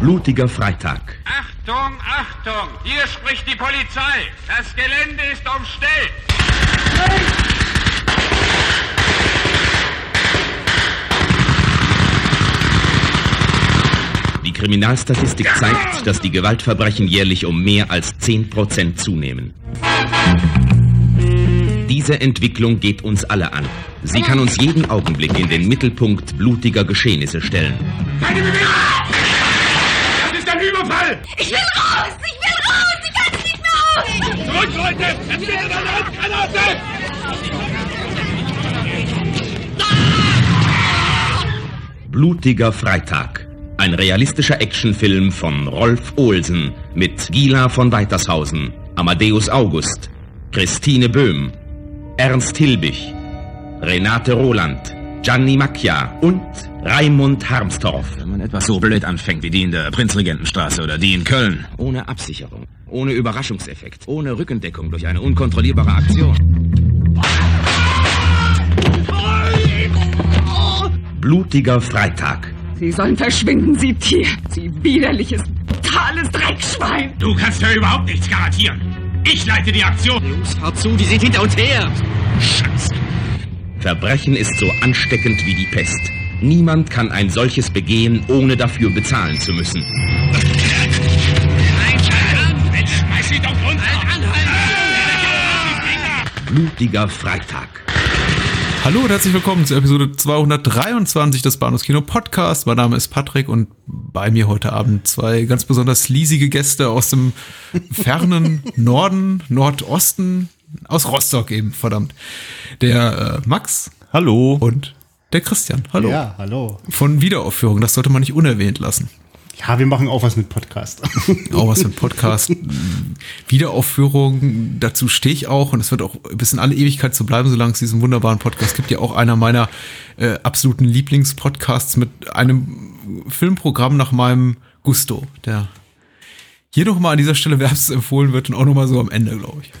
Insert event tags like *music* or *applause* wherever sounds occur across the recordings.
Blutiger Freitag. Achtung, Achtung! Hier spricht die Polizei. Das Gelände ist umstellt. Die Kriminalstatistik zeigt, dass die Gewaltverbrechen jährlich um mehr als 10% zunehmen. Diese Entwicklung geht uns alle an. Sie kann uns jeden Augenblick in den Mittelpunkt blutiger Geschehnisse stellen. Keine Bewegung! Ich will raus! Ich will raus! Ich kann nicht mehr aus! Zurück, Leute! Es geht in eine Handgranate! Blutiger Freitag. Ein realistischer Actionfilm von Rolf Olsen mit Gila von Weitershausen, Amadeus August, Christine Böhm, Ernst Hilbig, Renate Roland, Gianni Macchia und Raimund Harmstorff. Wenn man etwas so blöd anfängt wie die in der Prinzregentenstraße oder die in Köln. Ohne Absicherung, ohne Überraschungseffekt, ohne Rückendeckung durch eine unkontrollierbare Aktion. Blutiger Freitag. Sie sollen verschwinden, Sie Tier! Sie widerliches, brutales Dreckschwein! Du kannst ja überhaupt nichts garantieren. Ich leite die Aktion. Hört zu, die sind hinter uns her. Scheiße. Verbrechen ist so ansteckend wie die Pest. Niemand kann ein solches begehen, ohne dafür bezahlen zu müssen. Blutiger Freitag. Hallo und herzlich willkommen zur Episode 223 des Bahnhofskino Podcast. Mein Name ist Patrick und bei mir heute Abend zwei ganz besonders liesige Gäste aus dem fernen *laughs* Norden, Nordosten, aus Rostock eben, verdammt. Der äh, Max. Hallo. Und der Christian. Hallo. Ja, hallo. Von Wiederaufführung, das sollte man nicht unerwähnt lassen. Ja, wir machen auch was mit Podcast. *laughs* Auch was ein Podcast. Wiederaufführung, dazu stehe ich auch und es wird auch bis in alle Ewigkeit so bleiben, solange es diesen wunderbaren Podcast gibt. Ja auch einer meiner äh, absoluten Lieblingspodcasts mit einem Filmprogramm nach meinem Gusto, der hier nochmal an dieser Stelle *laughs* wärmstens empfohlen wird und auch nochmal so am Ende, glaube ich.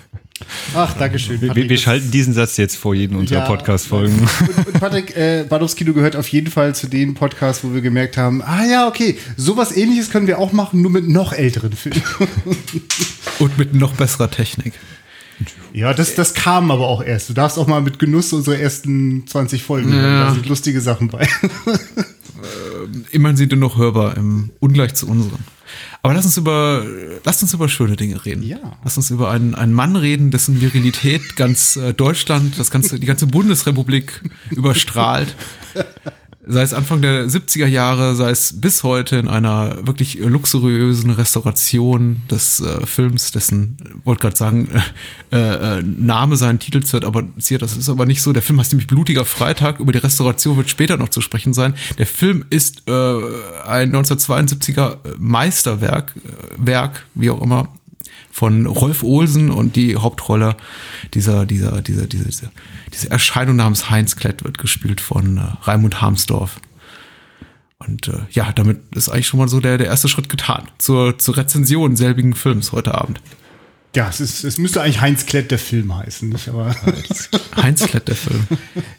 Ach, Dankeschön. Wir, Patrick. wir schalten diesen Satz jetzt vor jedem unserer Ja. Podcast-Folgen. Und, und Patrick, äh, Badowskino gehört auf jeden Fall zu den Podcasts, wo wir gemerkt haben, ah ja, okay, sowas ähnliches können wir auch machen, nur mit noch älteren Filmen. *laughs* Und mit noch besserer Technik. ja, das, das kam aber auch erst. Du darfst auch mal mit Genuss unsere ersten 20 Folgen hören. Ja. Da sind lustige Sachen bei. *laughs* Immerhin sind die noch hörbar im Ungleich zu unseren. Aber lass uns über, lasst uns über schöne Dinge reden. Ja. Lass uns über einen, einen Mann reden, dessen Virilität ganz äh, Deutschland, das ganze, die ganze Bundesrepublik überstrahlt. *laughs* Sei es Anfang der 70er Jahre, sei es bis heute in einer wirklich luxuriösen Restauration des äh, Films, dessen, wollte gerade sagen, *laughs* äh, äh, Name seinen Titel ziert, aber ziert, das ist aber nicht so. Der Film heißt nämlich Blutiger Freitag. Über die Restauration wird später noch zu sprechen sein. Der Film ist äh, ein 1972er Meisterwerk, äh, Werk, wie auch immer, von Rolf Olsen und die Hauptrolle dieser, dieser, dieser, dieser, dieser, diese Erscheinung namens Heinz Klett wird gespielt von äh, Raimund Harmsdorf. Und äh, ja, damit ist eigentlich schon mal so der, der erste Schritt getan zur, zur Rezension selbigen Films heute Abend. Ja, es, ist, es müsste eigentlich Heinz Klett der Film heißen, nicht? Aber *laughs* Heinz Klett, der Film.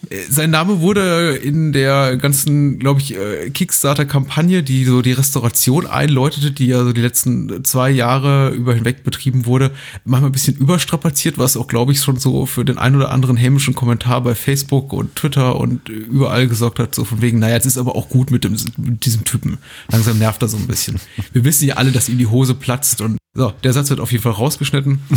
Äh, Sein Name wurde in der ganzen, glaube ich, äh, Kickstarter-Kampagne, die so die Restauration einläutete, die ja so die letzten zwei Jahre über hinweg betrieben wurde, manchmal ein bisschen überstrapaziert, was auch, glaube ich, schon so für den ein oder anderen hämischen Kommentar bei Facebook und Twitter und überall gesorgt hat, so von wegen, naja, jetzt ist aber auch gut mit, dem, mit diesem Typen. Langsam nervt er so ein bisschen. Wir wissen ja alle, dass ihm die Hose platzt und so, der Satz wird auf jeden Fall rausgeschnitten. *laughs*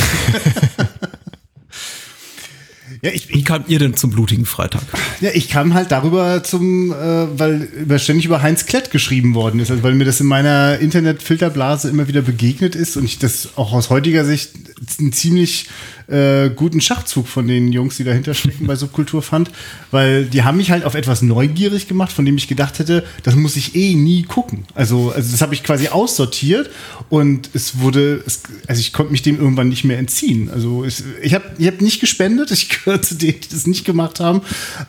ja, ich, Wie kamt ihr denn zum blutigen Freitag? Ja, ich kam halt darüber zum, äh, weil über, ständig über Heinz Klett geschrieben worden ist, also weil mir das in meiner Internetfilterblase immer wieder begegnet ist und ich das auch aus heutiger Sicht einen ziemlich äh, guten Schachzug von den Jungs, die dahinter stecken bei Subkultur fand, weil die haben mich halt auf etwas neugierig gemacht, von dem ich gedacht hätte, das muss ich eh nie gucken. Also, also das habe ich quasi aussortiert und es wurde, es, also ich konnte mich dem irgendwann nicht mehr entziehen. Also es, ich habe ich hab nicht gespendet, *laughs* ich gehöre zu denen, die das nicht gemacht haben.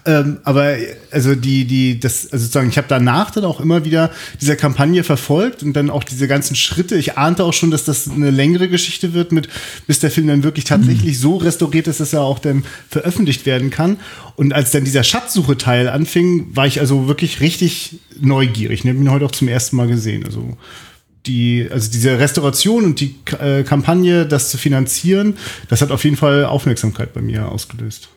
Ähm, aber also die, die, das, also sozusagen, ich habe danach dann auch immer wieder diese Kampagne verfolgt und dann auch diese ganzen Schritte. Ich ahnte auch schon, dass das eine längere Geschichte wird, mit bis der Film dann wirklich tatsächlich so restauriert ist, dass er auch dann veröffentlicht werden kann. Und als dann dieser Schatzsuche-Teil anfing, war ich also wirklich richtig neugierig. Ich habe ihn heute auch zum ersten Mal gesehen. Also die, also diese Restauration und die äh, Kampagne, das zu finanzieren, das hat auf jeden Fall Aufmerksamkeit bei mir ausgelöst.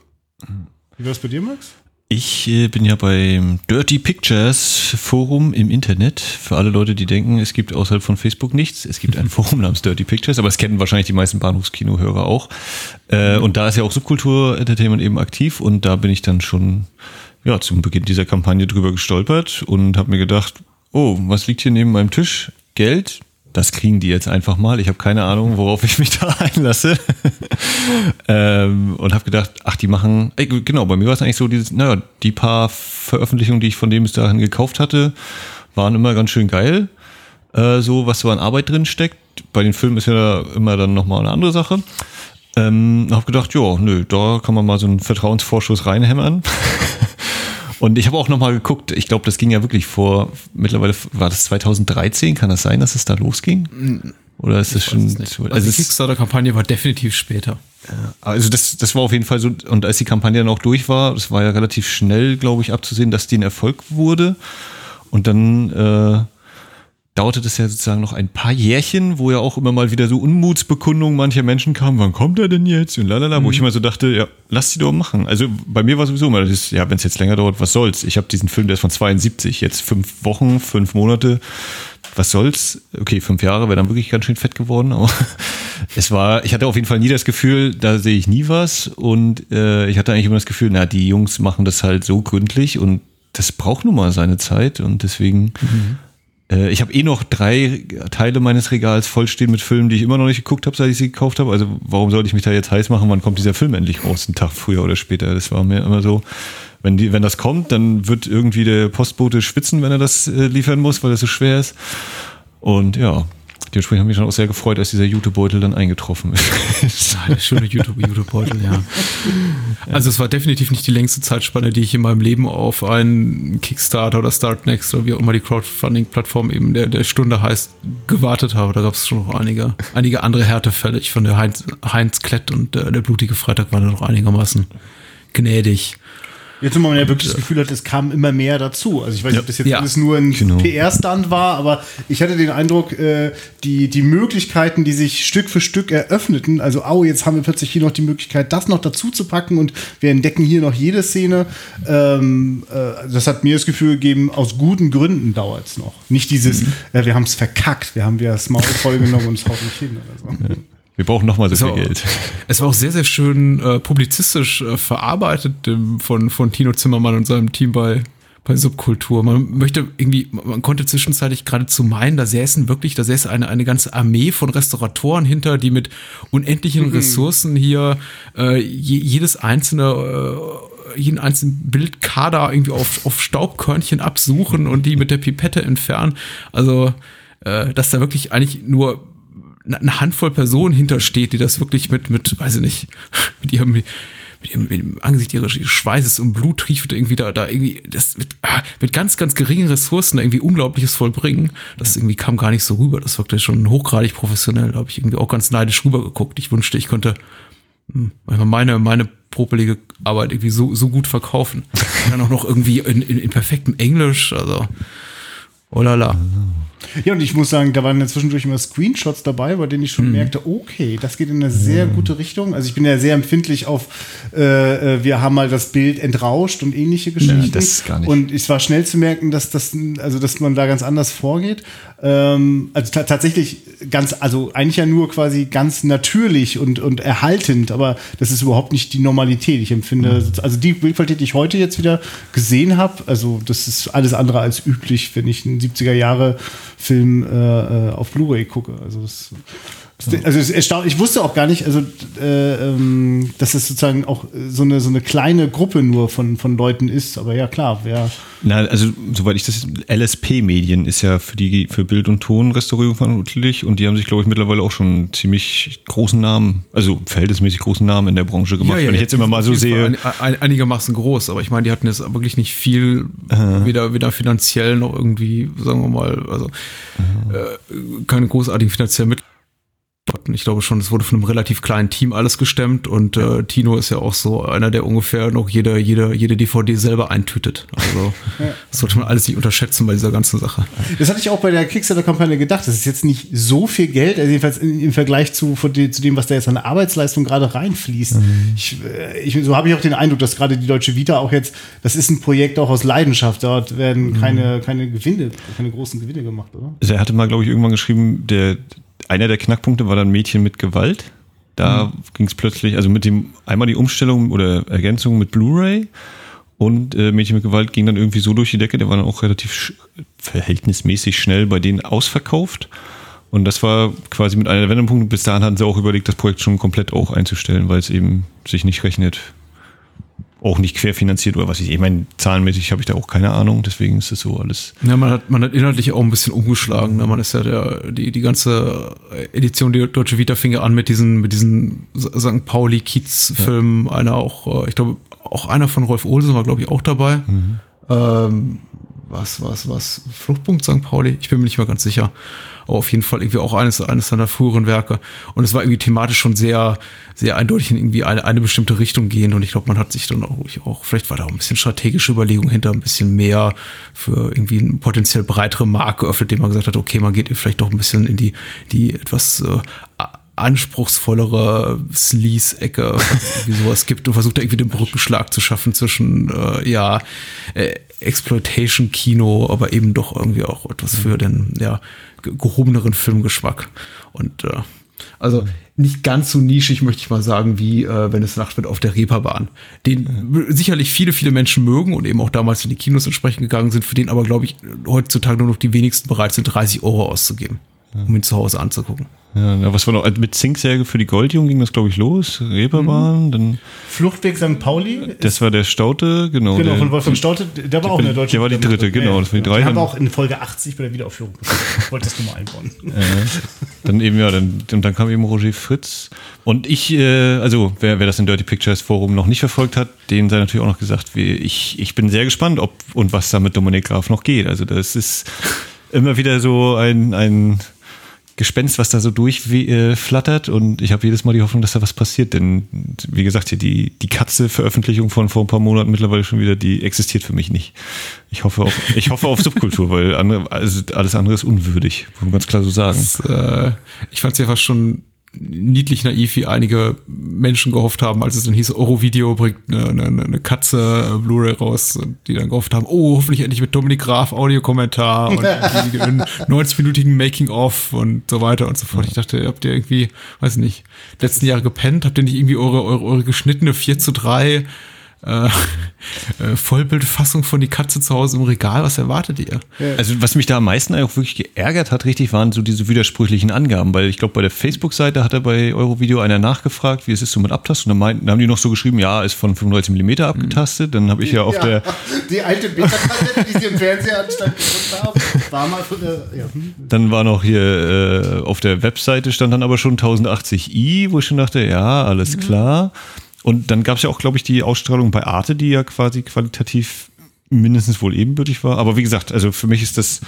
Wie war es bei dir, Max? Ich äh, bin ja beim Dirty Pictures Forum im Internet. Für alle Leute, die denken, es gibt außerhalb von Facebook nichts. Es gibt ein *laughs* Forum namens Dirty Pictures, aber es kennen wahrscheinlich die meisten Bahnhofskino-Hörer auch. Äh, und da ist ja auch Subkultur Entertainment eben aktiv und da bin ich dann schon ja, zum Beginn dieser Kampagne drüber gestolpert und habe mir gedacht, oh, was liegt hier neben meinem Tisch? Geld? Das kriegen die jetzt einfach mal. Ich habe keine Ahnung, worauf ich mich da *laughs* einlasse. ähm, und habe gedacht, ach, die machen, ey, genau, bei mir war es eigentlich so, dieses, naja, die paar Veröffentlichungen, die ich von dem bis dahin gekauft hatte, waren immer ganz schön geil. Äh, so, was so an Arbeit drin steckt. Bei den Filmen ist ja immer dann nochmal eine andere Sache. Ähm, habe gedacht, ja, nö, da kann man mal so einen Vertrauensvorschuss reinhämmern. *laughs* Und ich habe auch nochmal geguckt, ich glaube, das ging ja wirklich vor, mittlerweile war das 2013, kann das sein, dass es da losging? Oder ist das schon Es zu, also also die Kickstarter-Kampagne war definitiv später. also das, das war auf jeden Fall so, und als die Kampagne dann auch durch war, das war ja relativ schnell, glaube ich, abzusehen, dass die ein Erfolg wurde. Und dann äh, dauerte das ja sozusagen noch ein paar Jährchen, wo ja auch immer mal wieder so Unmutsbekundungen mancher Menschen kamen, wann kommt er denn jetzt? Und lalala, wo ich immer so dachte, ja, lass die doch machen. Also bei mir war sowieso immer, das ist, ja, wenn es jetzt länger dauert, was soll's? Ich habe diesen Film, der ist von 72, jetzt fünf Wochen, fünf Monate, was soll's? Okay, fünf Jahre wäre dann wirklich ganz schön fett geworden, aber *laughs* es war, ich hatte auf jeden Fall nie das Gefühl, da sehe ich nie was und äh, ich hatte eigentlich immer das Gefühl, na, die Jungs machen das halt so gründlich und das braucht nun mal seine Zeit und deswegen äh, ich habe eh noch drei Teile meines Regals vollstehen mit Filmen, die ich immer noch nicht geguckt habe, seit ich sie gekauft habe. Also warum sollte ich mich da jetzt heiß machen? Wann kommt dieser Film endlich raus? Einen Tag früher oder später. Das war mir immer so. Wenn, die, wenn das kommt, dann wird irgendwie der Postbote schwitzen, wenn er das äh, liefern muss, weil das so schwer ist. Und ja, dementsprechend habe ich mich dann auch sehr gefreut, als dieser Jutebeutel dann eingetroffen ist. *laughs* Der schöne YouTube-Beutel, ja. Also es war definitiv nicht die längste Zeitspanne, die ich in meinem Leben auf einen Kickstarter oder Startnext oder wie auch immer die Crowdfunding-Plattform eben der, der Stunde heißt, gewartet habe. Da gab es schon noch einige, einige andere Härtefälle. Ich fand der Heinz, Heinz Klett und der, der blutige Freitag waren da noch einigermaßen gnädig. Jetzt, wo man ja wirklich das Gefühl hat, es kam immer mehr dazu. Also ich weiß nicht, ob das jetzt Ja. alles nur ein Genau. PR-Stand war, aber ich hatte den Eindruck, äh, die, die Möglichkeiten, die sich Stück für Stück eröffneten, also au, jetzt haben wir plötzlich hier noch die Möglichkeit, das noch dazu zu packen und wir entdecken hier noch jede Szene. Ähm, äh, das hat mir das Gefühl gegeben, aus guten Gründen dauert es noch. Nicht dieses, äh, wir haben es verkackt, wir haben wir das Maul vollgenommen und es haut nicht hin oder so. Wir brauchen nochmal so viel war, Geld. *laughs* es war auch sehr, sehr schön äh, publizistisch äh, verarbeitet ähm, von, von Tino Zimmermann und seinem Team bei, bei Subkultur. Man möchte irgendwie, man konnte zwischenzeitlich geradezu meinen, da säßen wirklich, da säße eine, eine ganze Armee von Restauratoren hinter, die mit unendlichen Ressourcen hier äh, je, jedes einzelne äh, jeden einzelnen Bildkader irgendwie auf, auf Staubkörnchen absuchen und die mit der Pipette entfernen. Also, äh, dass da wirklich eigentlich nur eine- Handvoll Personen hintersteht, die das wirklich mit, mit, weiß ich nicht, *laughs* mit ihrem, mit ihrem, mit dem Angesicht ihres Schweißes und Blut trieft irgendwie da, da irgendwie, das mit, ah, mit ganz, ganz geringen Ressourcen irgendwie Unglaubliches vollbringen. Das irgendwie kam gar nicht so rüber. Das wirkte schon hochgradig professionell. Da habe ich irgendwie auch ganz neidisch rübergeguckt. Ich wünschte, ich könnte hm, meine, meine propelige Arbeit irgendwie so, so gut verkaufen. Und *laughs* dann auch noch irgendwie in, in, in perfektem Englisch, also, oh la la. Ja, und ich muss sagen, da waren ja zwischendurch immer Screenshots dabei, bei denen ich Mhm. schon merkte, okay, das geht in eine sehr gute Richtung. Also ich bin ja sehr empfindlich auf, äh, äh, wir haben mal das Bild entrauscht und ähnliche Geschichten. das gar nicht. Und es war schnell zu merken, dass das, also dass man da ganz anders vorgeht. Ähm, also ta tatsächlich ganz, also eigentlich ja nur quasi ganz natürlich und, und erhaltend, aber das ist überhaupt nicht die Normalität. Ich empfinde, Mhm. also die Bildqualität, die ich heute jetzt wieder gesehen habe, also das ist alles andere als üblich, wenn ich einen 70er Jahre Film äh, äh, auf Blu-ray gucke. Also das, also es ist erstaunlich. Ich wusste auch gar nicht, also äh, ähm, dass es sozusagen auch so eine so eine kleine Gruppe nur von von Leuten ist. Aber ja klar, wer Na, also soweit ich das LSP Medien ist ja für die für Bild und Ton Restaurierung verantwortlich und die haben sich glaube ich mittlerweile auch schon einen ziemlich großen Namen, also verhältnismäßig großen Namen in der Branche gemacht. Wenn ich jetzt immer mal so sehe, Ein, ein, einigermaßen groß, aber ich meine, die hatten jetzt wirklich nicht viel, weder, weder finanziell noch irgendwie, sagen wir mal, also äh, keine großartigen finanziellen Mittel. Ich glaube schon, es wurde von einem relativ kleinen Team alles gestemmt und äh, Tino ist ja auch so einer, der ungefähr noch jede, jede, jede DVD selber eintütet. Also das sollte man alles nicht unterschätzen bei dieser ganzen Sache. Das hatte ich auch bei der Kickstarter-Kampagne gedacht. Das ist jetzt nicht so viel Geld, also jedenfalls im Vergleich zu, zu dem, was da jetzt an Arbeitsleistung gerade reinfließt. Mhm. Ich, äh, ich, so habe ich auch den Eindruck, dass gerade die Deutsche Vita auch jetzt, das ist ein Projekt auch aus Leidenschaft. Dort werden mhm. keine, keine Gewinne, keine großen Gewinne gemacht, oder? Also er hatte mal, glaube ich, irgendwann geschrieben, der einer der Knackpunkte war dann Mädchen mit Gewalt. Da mhm. ging es plötzlich, also mit dem einmal die Umstellung oder Ergänzung mit Blu-ray und äh, Mädchen mit Gewalt ging dann irgendwie so durch die Decke, der war dann auch relativ verhältnismäßig schnell bei denen ausverkauft. Und das war quasi mit einer der Wendepunkte. Bis dahin hatten sie auch überlegt, das Projekt schon komplett auch einzustellen, weil es eben sich nicht rechnet, auch nicht querfinanziert oder was ich. Ich meine, zahlenmäßig habe ich da auch keine Ahnung, deswegen ist es so alles. Ja, man hat, man hat inhaltlich auch ein bisschen umgeschlagen. Ne? Man ist ja der, die, die ganze Edition, die Deutsche Vita fing ja an mit diesen, mit diesen St. Pauli-Kiez-Filmen. Ja. Einer auch, äh, ich glaube, auch einer von Rolf Olsen war, glaube ich, auch dabei. Mhm. Ähm, was, was, was? Fluchtpunkt St. Pauli? Ich bin mir nicht mal ganz sicher aber auf jeden Fall irgendwie auch eines, eines seiner früheren Werke. Und es war irgendwie thematisch schon sehr, sehr eindeutig in irgendwie eine, eine bestimmte Richtung gehen. Und ich glaube, man hat sich dann auch, auch, vielleicht war da auch ein bisschen strategische Überlegung hinter, ein bisschen mehr für irgendwie eine potenziell breitere Marke geöffnet, dem man gesagt hat, okay, man geht vielleicht doch ein bisschen in die, die etwas äh, anspruchsvollere Sleaze-Ecke, wie sowas gibt und versucht da irgendwie den Brückenschlag zu schaffen zwischen, äh, ja, äh, Exploitation-Kino, aber eben doch irgendwie auch etwas für den, ja, gehobeneren Filmgeschmack. Und äh, also nicht ganz so nischig, möchte ich mal sagen, wie äh, wenn es Nacht wird auf der Reeperbahn. Den sicherlich viele, viele Menschen mögen und eben auch damals in die Kinos entsprechend gegangen sind, für den aber, glaube ich, heutzutage nur noch die wenigsten bereit sind, 30 Euro auszugeben, um ihn zu Hause anzugucken. Ja, was war noch? Also mit Zinksäge für die Goldjungen ging das, glaube ich, los. Reeperbahn, mhm. dann. Fluchtweg St. Pauli. Das war der Staute, genau. Genau, von Wolfgang Staute, der war auch in der deutschen Der war die dritte, genau. Das war die drei. haben wir auch in Folge 80 bei der Wiederaufführung. Ich wollte das nur mal einbauen. Ja, dann eben, ja, dann, und dann kam eben Roger Fritz. Und ich, äh, also, wer, wer das in Dirty Pictures Forum noch nicht verfolgt hat, denen sei natürlich auch noch gesagt, wie, ich, ich bin sehr gespannt, ob und was da mit Dominik Graf noch geht. Also, das ist immer wieder so ein, ein Gespenst, was da so durchflattert und ich habe jedes Mal die Hoffnung, dass da was passiert, denn wie gesagt, hier die, die Katze-Veröffentlichung von vor ein paar Monaten mittlerweile schon wieder, die existiert für mich nicht. Ich hoffe auf, *laughs* ich hoffe auf Subkultur, weil andere, also alles andere ist unwürdig, muss man ganz klar so sagen. Das, äh, ich fand es ja fast schon niedlich naiv, wie einige Menschen gehofft haben, als es dann hieß, Eurovideo bringt eine, eine, eine Katze äh, Blu-ray raus, die dann gehofft haben, oh, hoffentlich endlich mit Dominik Graf Audiokommentar und *laughs* 90-minütigen Making-of und so weiter und so fort. Ich dachte, habt ihr irgendwie, weiß nicht, letzten Jahre gepennt? Habt ihr nicht irgendwie eure, eure, eure geschnittene 4 zu 3 äh, *laughs* äh, Vollbildfassung von die Katze zu Hause im Regal. Was erwartet ihr? Also was mich da am meisten auch wirklich geärgert hat, richtig, waren so diese widersprüchlichen Angaben, weil ich glaube, bei der Facebook-Seite hat er bei Eurovideo einer nachgefragt, wie es ist so mit Abtasten. Und dann, meinten, dann haben die noch so geschrieben, ja, ist von 35 mm abgetastet. Dann habe ich ja auf ja, der... *laughs* Die alte Beta-Kassette, die sie im Fernseher anstand haben, war mal von der... Ja. Dann war noch hier äh, auf der Webseite stand dann aber schon 1080i, wo ich schon dachte, ja, alles klar. Und dann gab es ja auch, glaube ich, die Ausstrahlung bei Arte, die ja quasi qualitativ mindestens wohl ebenbürtig war. Aber wie gesagt, also für mich ist das,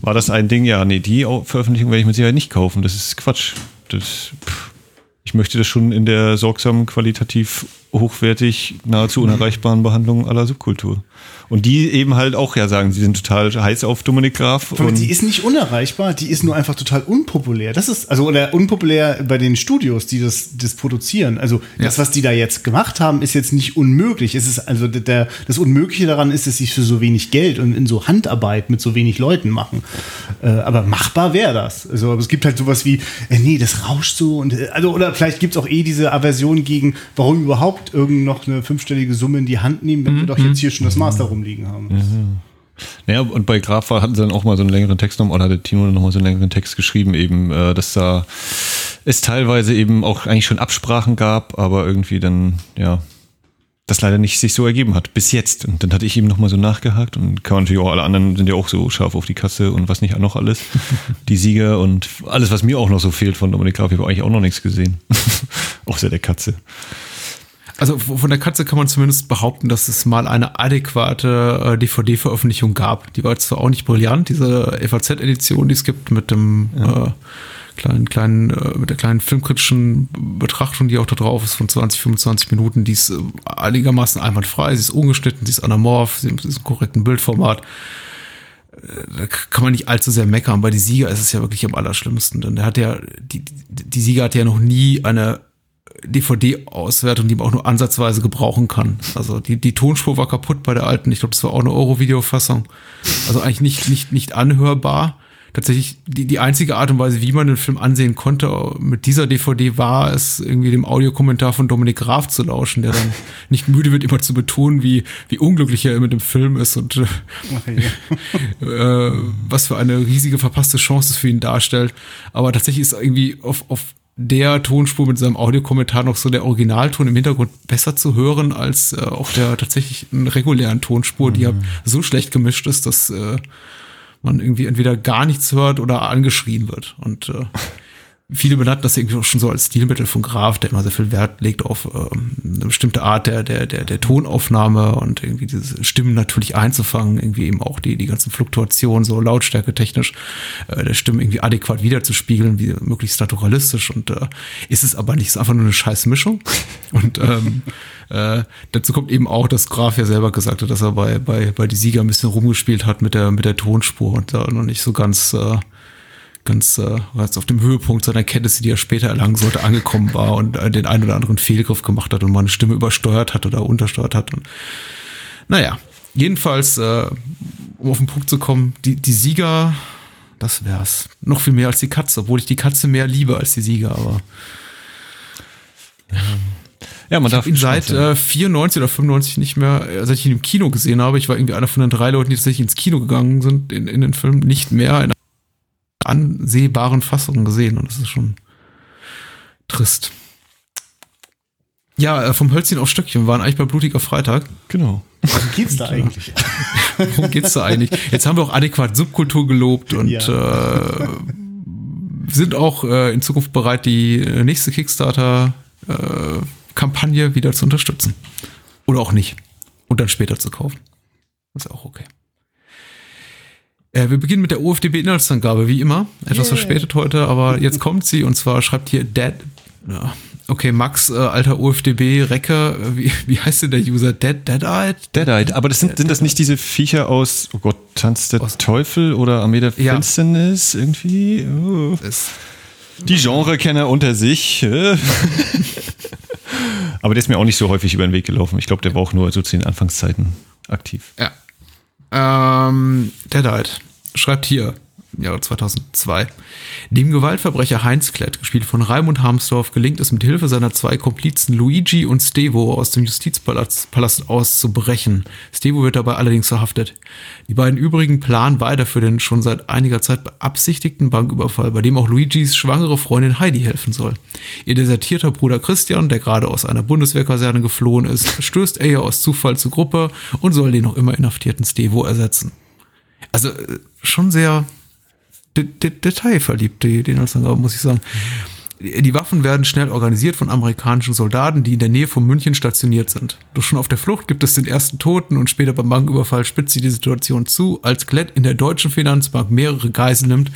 war das ein Ding, ja, nee, die Veröffentlichung werde ich mit Sicherheit nicht kaufen. Das ist Quatsch. Das, pff, ich möchte das schon in der sorgsamen, qualitativ hochwertig, nahezu unerreichbaren Behandlung aller Subkultur. Und die eben halt auch ja sagen, sie sind total heiß auf Dominik Graf. Und die ist nicht unerreichbar, die ist nur einfach total unpopulär. Das ist, also, oder unpopulär bei den Studios, die das, das produzieren. Also, ja. das, was die da jetzt gemacht haben, ist jetzt nicht unmöglich. Es ist, also, der, das Unmögliche daran ist, dass sie für so wenig Geld und in so Handarbeit mit so wenig Leuten machen. Äh, aber machbar wäre das. Also, aber es gibt halt sowas wie, äh, nee, das rauscht so und, äh, also, oder vielleicht gibt es auch eh diese Aversion gegen, warum überhaupt irgend noch eine fünfstellige Summe in die Hand nehmen, wenn mhm. wir doch jetzt hier schon das Master rumliegen haben. Mhm. Naja, und bei Graf hatten sie dann auch mal so einen längeren Text noch, oder hatte Tino noch mal so einen längeren Text geschrieben, eben, äh, dass da es teilweise eben auch eigentlich schon Absprachen gab, aber irgendwie dann, ja, das leider nicht sich so ergeben hat, bis jetzt. Und dann hatte ich eben noch mal so nachgehakt und kann natürlich auch, alle anderen sind ja auch so scharf auf die Kasse und was nicht noch alles. *laughs* die Sieger und alles, was mir auch noch so fehlt von Dominik Graf, ich habe eigentlich auch noch nichts gesehen. *laughs* Außer der Katze. Also von der Katze kann man zumindest behaupten, dass es mal eine adäquate äh, DVD-Veröffentlichung gab. Die war zwar auch nicht brillant, diese FAZ-Edition, die es gibt mit dem ja. äh, kleinen, kleinen, äh, mit der kleinen filmkritischen Betrachtung, die auch da drauf ist, von 20, 25 Minuten, die ist äh, einigermaßen einwandfrei, sie ist ungeschnitten, sie ist anamorph, sie ist im korrekten Bildformat. Äh, Da kann man nicht allzu sehr meckern. Bei die Sieger ist es ja wirklich am allerschlimmsten, denn der hat ja, die, die, die Sieger hat ja noch nie eine DVD-Auswertung, die man auch nur ansatzweise gebrauchen kann. Also die, die Tonspur war kaputt bei der alten. Ich glaube, das war auch eine Euro-Video-Fassung. Also eigentlich nicht, nicht, nicht anhörbar. Tatsächlich die, die einzige Art und Weise, wie man den Film ansehen konnte mit dieser DVD, war es irgendwie dem Audiokommentar von Dominik Graf zu lauschen, der dann *laughs* nicht müde wird, immer zu betonen, wie, wie unglücklich er mit dem Film ist und äh, *laughs* äh, was für eine riesige verpasste Chance es für ihn darstellt. Aber tatsächlich ist irgendwie auf, auf der Tonspur mit seinem Audiokommentar noch so der Originalton im Hintergrund besser zu hören als äh, auf der tatsächlich regulären Tonspur, die ja so schlecht gemischt ist, dass äh, man irgendwie entweder gar nichts hört oder angeschrien wird. Und äh, *laughs* viele benannten das irgendwie auch schon so als Stilmittel von Graf, der immer sehr viel Wert legt auf ähm, eine bestimmte Art der, der, der, der Tonaufnahme und irgendwie diese Stimmen natürlich einzufangen, irgendwie eben auch die, die ganzen Fluktuationen so lautstärke technisch äh, der Stimmen irgendwie adäquat wiederzuspiegeln, wie möglichst naturalistisch und äh, ist es aber nicht, ist einfach nur eine scheiß Mischung. *laughs* Und ähm, äh, dazu kommt eben auch, dass Graf ja selber gesagt hat, dass er bei, bei, bei die Sieger ein bisschen rumgespielt hat mit der, mit der Tonspur und da noch nicht so ganz äh, ganz äh, auf dem Höhepunkt seiner Kenntnisse, die er später erlangen sollte, angekommen war und äh, den einen oder anderen Fehlgriff gemacht hat und mal eine Stimme übersteuert hat oder untersteuert hat. Und, naja, jedenfalls, äh, um auf den Punkt zu kommen, die, die Sieger, das wär's. Noch viel mehr als die Katze, obwohl ich die Katze mehr liebe als die Sieger, aber Ja, man ich habe ihn seit äh, 94 oder 95 nicht mehr, äh, seit ich ihn im Kino gesehen habe. Ich war irgendwie einer von den drei Leuten, die tatsächlich ins Kino gegangen sind, in, in den Film, nicht mehr in ansehbaren Fassungen gesehen. Und das ist schon trist. Ja, äh, vom Hölzchen auf Stöckchen. Wir waren eigentlich bei Blutiger Freitag. Genau. Worum geht's da eigentlich? *laughs* Worum geht's da eigentlich? Jetzt haben wir auch adäquat Subkultur gelobt und Ja. äh, sind auch äh, in Zukunft bereit, die äh, nächste Kickstarter-Kampagne wieder zu unterstützen. Oder auch nicht. Und dann später zu kaufen. Das ist auch okay. Äh, wir beginnen mit der OFDB-Inhaltsangabe, wie immer. Etwas verspätet heute, aber *laughs* jetzt kommt sie und zwar schreibt hier Dead. Ja. Okay, Max, äh, alter OFDB-Recker, äh, wie, *laughs* wie heißt denn der User? Dead, Dead-Eyed? Deadite. Aber das sind, sind das nicht diese Viecher aus, oh Gott, Tanz der Aus- Teufel oder Armee der Ja. Finsternis irgendwie? Oh. Ist- Die Genrekenner unter sich. äh. *laughs* Aber der ist mir auch nicht so häufig über den Weg gelaufen. Ich glaube, der war auch nur so zu den Anfangszeiten aktiv. Ja. Ähm, Deadite schreibt hier, Jahre 2002. Dem Gewaltverbrecher Heinz Klett, gespielt von Raimund Harmsdorf, gelingt es mit Hilfe seiner zwei Komplizen Luigi und Stevo aus dem Justizpalast Palast auszubrechen. Stevo wird dabei allerdings verhaftet. Die beiden übrigen planen weiter für den schon seit einiger Zeit beabsichtigten Banküberfall, bei dem auch Luigis schwangere Freundin Heidi helfen soll. Ihr desertierter Bruder Christian, der gerade aus einer Bundeswehrkaserne geflohen ist, stößt er aus Zufall zur Gruppe und soll den noch immer inhaftierten Stevo ersetzen. Also äh, schon sehr detailverliebt, die, die muss ich sagen. Die Waffen werden schnell organisiert von amerikanischen Soldaten, die in der Nähe von München stationiert sind. Doch schon auf der Flucht gibt es den ersten Toten und später beim Banküberfall spitzt sich die Situation zu, als Klett in der deutschen Finanzbank mehrere Geiseln nimmt.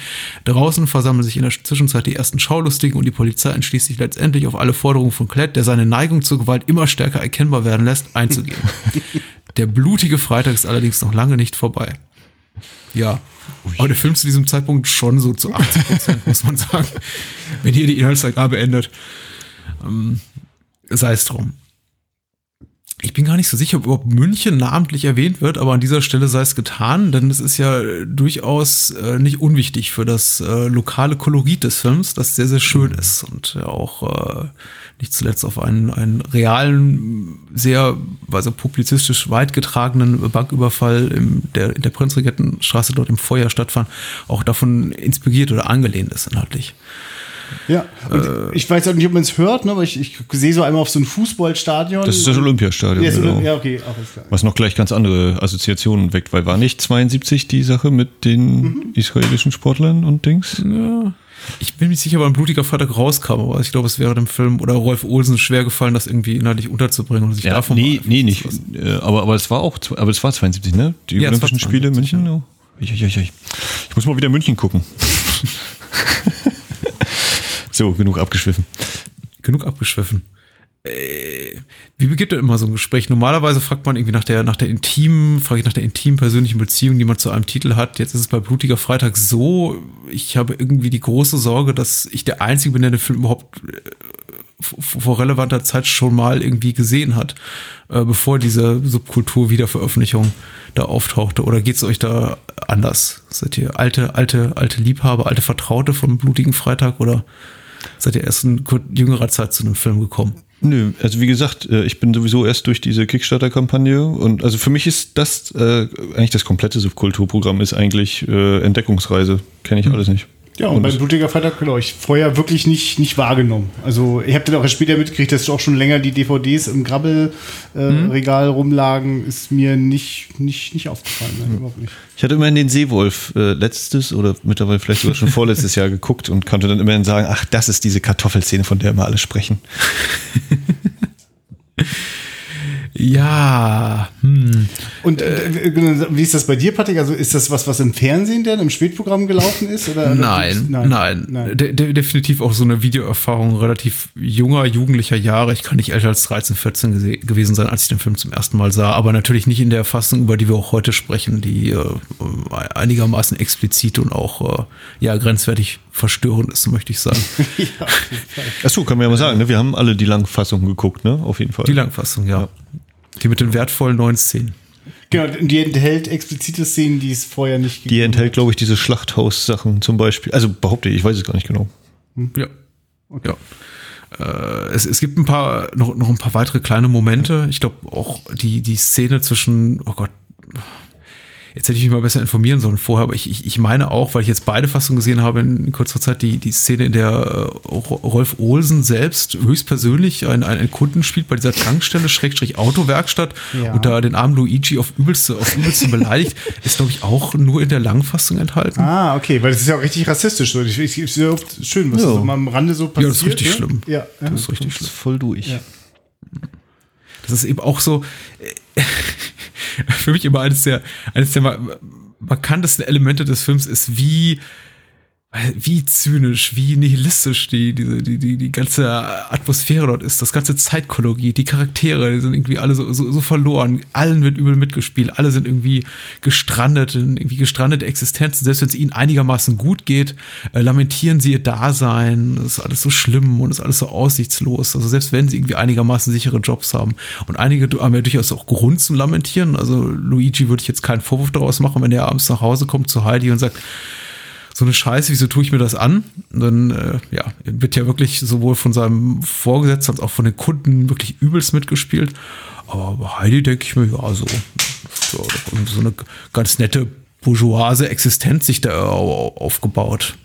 Draußen versammeln sich in der Zwischenzeit die ersten Schaulustigen und die Polizei entschließt sich letztendlich auf alle Forderungen von Klett, der seine Neigung zur Gewalt immer stärker erkennbar werden lässt, einzugehen. *laughs* der blutige Freitag ist allerdings noch lange nicht vorbei. Ja. Aber der Film zu diesem Zeitpunkt schon so zu 80 Prozent, muss man sagen. *laughs* Wenn hier die Inhaltsangabe endet. Ähm, sei es drum. Ich bin gar nicht so sicher, ob überhaupt München namentlich erwähnt wird, aber an dieser Stelle sei es getan, denn es ist ja durchaus äh, nicht unwichtig für das äh, lokale Kolorit des Films, das sehr, sehr schön ist und ja auch äh, nicht zuletzt auf einen, einen realen, sehr also publizistisch weit getragenen Banküberfall im, der, in der Prinzregentenstraße dort im Feuer stattfand, auch davon inspiriert oder angelehnt ist inhaltlich. Ja, und Äh. ich weiß auch nicht, ob man es hört, ne, aber ich, ich sehe so einmal auf so ein Fußballstadion. Das ist das Olympiastadion. ja, genau. ja, okay, ist klar. Was noch gleich ganz andere Assoziationen weckt, weil war nicht 72 die Sache mit den Mhm. israelischen Sportlern und Dings? Ja. Ich bin mir nicht sicher, wann Blutiger Freitag rauskam, aber ich glaube, es wäre dem Film oder Rolf Olsen schwer gefallen, das irgendwie inhaltlich unterzubringen und sich davon nee, nee, nicht. Äh, Aber, aber es war auch, aber es war 72, ne? Die Ja, Olympischen Spiele 72, München. Oh. Ich, ich, ich, ich. ich muss mal wieder München gucken. *laughs* So, genug abgeschwiffen. Genug abgeschwiffen. Äh, wie beginnt denn immer so ein Gespräch? Normalerweise fragt man irgendwie nach der, nach der intimen, frage ich nach der intimen persönlichen Beziehung, die man zu einem Titel hat. Jetzt ist es bei Blutiger Freitag so, ich habe irgendwie die große Sorge, dass ich der Einzige bin, der den Film überhaupt äh, vor relevanter Zeit schon mal irgendwie gesehen hat, äh, bevor diese Subkultur-Wiederveröffentlichung da auftauchte. Oder geht es euch da anders? Seid ihr alte, alte, alte Liebhaber, alte Vertraute vom Blutigen Freitag oder seid ihr erst in jüngerer Zeit zu einem Film gekommen? Nö, also wie gesagt, äh, ich bin sowieso erst durch diese Kickstarter-Kampagne und also für mich ist das äh, eigentlich das komplette Subkulturprogramm ist eigentlich äh, Entdeckungsreise. Kenne ich hm. alles nicht. Ja, und, und beim Blutiger Freitag, genau, ich vorher wirklich nicht, nicht wahrgenommen. Also, ich habe dann auch erst später mitgekriegt, dass auch schon länger die DVDs im Grabbelregal äh, mhm. rumlagen, ist mir nicht, nicht, nicht aufgefallen. Mhm. Nicht. Ich hatte immerhin den Seewolf äh, letztes oder mittlerweile vielleicht sogar schon vorletztes Jahr geguckt und konnte dann immerhin sagen, ach, das ist diese Kartoffelszene, von der immer alle sprechen. *laughs* Ja. Hm. Und äh, wie ist das bei dir, Patrick? Also ist das was, was im Fernsehen denn, im Spätprogramm gelaufen ist? Oder, nein, nein, nein, nein. De de definitiv auch so eine Videoerfahrung relativ junger, jugendlicher Jahre. Ich kann nicht älter als 13, 14 gewesen sein, als ich den Film zum ersten Mal sah. Aber natürlich nicht in der Fassung, über die wir auch heute sprechen, die äh, einigermaßen explizit und auch äh, ja grenzwertig verstörend ist, möchte ich sagen. *laughs* ja, Achso, kann man ja mal sagen. Ne? Wir haben alle die Langfassung geguckt, ne? Auf jeden Fall. Die Langfassung, ja. ja. Die mit den wertvollen neuen Szenen. Genau, die enthält explizite Szenen, die es vorher nicht gibt. Die enthält, glaube ich, diese Schlachthaus-Sachen zum Beispiel. Also behaupte ich, ich weiß es gar nicht genau. Hm. Ja. Okay. Ja. Äh, es, es gibt ein paar, noch, noch ein paar weitere kleine Momente. Ich glaube auch die, die Szene zwischen, oh Gott, Jetzt hätte ich mich mal besser informieren sollen vorher, aber ich, ich, ich meine auch, weil ich jetzt beide Fassungen gesehen habe in kurzer Zeit, die, die Szene, in der äh, Rolf Olsen selbst höchstpersönlich einen, einen Kunden spielt bei dieser Tankstelle, *laughs* Schrägstrich Autowerkstatt ja. und da den armen Luigi auf übelste, auf übelste beleidigt, *laughs* ist, glaube ich, auch nur in der Langfassung enthalten. Ah, okay, weil das ist ja auch richtig rassistisch. So. Ich, ich, ich, schön, was ja. so mal am Rande so passiert. Ja, das ist richtig ja? schlimm. Ja, das ist richtig schlimm. Voll durch. Ja. Das ist eben auch so. *laughs* Für mich immer eines der, eines der markantesten Elemente des Films ist, wie wie zynisch, wie nihilistisch die, diese, die, die, die ganze Atmosphäre dort ist, das ganze Zeitkologie, die Charaktere, die sind irgendwie alle so, so, so verloren, allen wird übel mitgespielt, alle sind irgendwie gestrandet, in irgendwie gestrandete Existenzen, selbst wenn es ihnen einigermaßen gut geht, äh, lamentieren sie ihr Dasein, das ist alles so schlimm und ist alles so aussichtslos, also selbst wenn sie irgendwie einigermaßen sichere Jobs haben und einige haben ja durchaus auch Grund zum Lamentieren, also Luigi würde ich jetzt keinen Vorwurf daraus machen, wenn er abends nach Hause kommt zu Heidi und sagt, so eine Scheiße, wieso tue ich mir das an? Und dann äh, ja, wird ja wirklich sowohl von seinem Vorgesetzten als auch von den Kunden wirklich übelst mitgespielt. Aber bei Heidi denke ich mir, ja, so, so, so eine ganz nette bourgeoise Existenz sich da aufgebaut.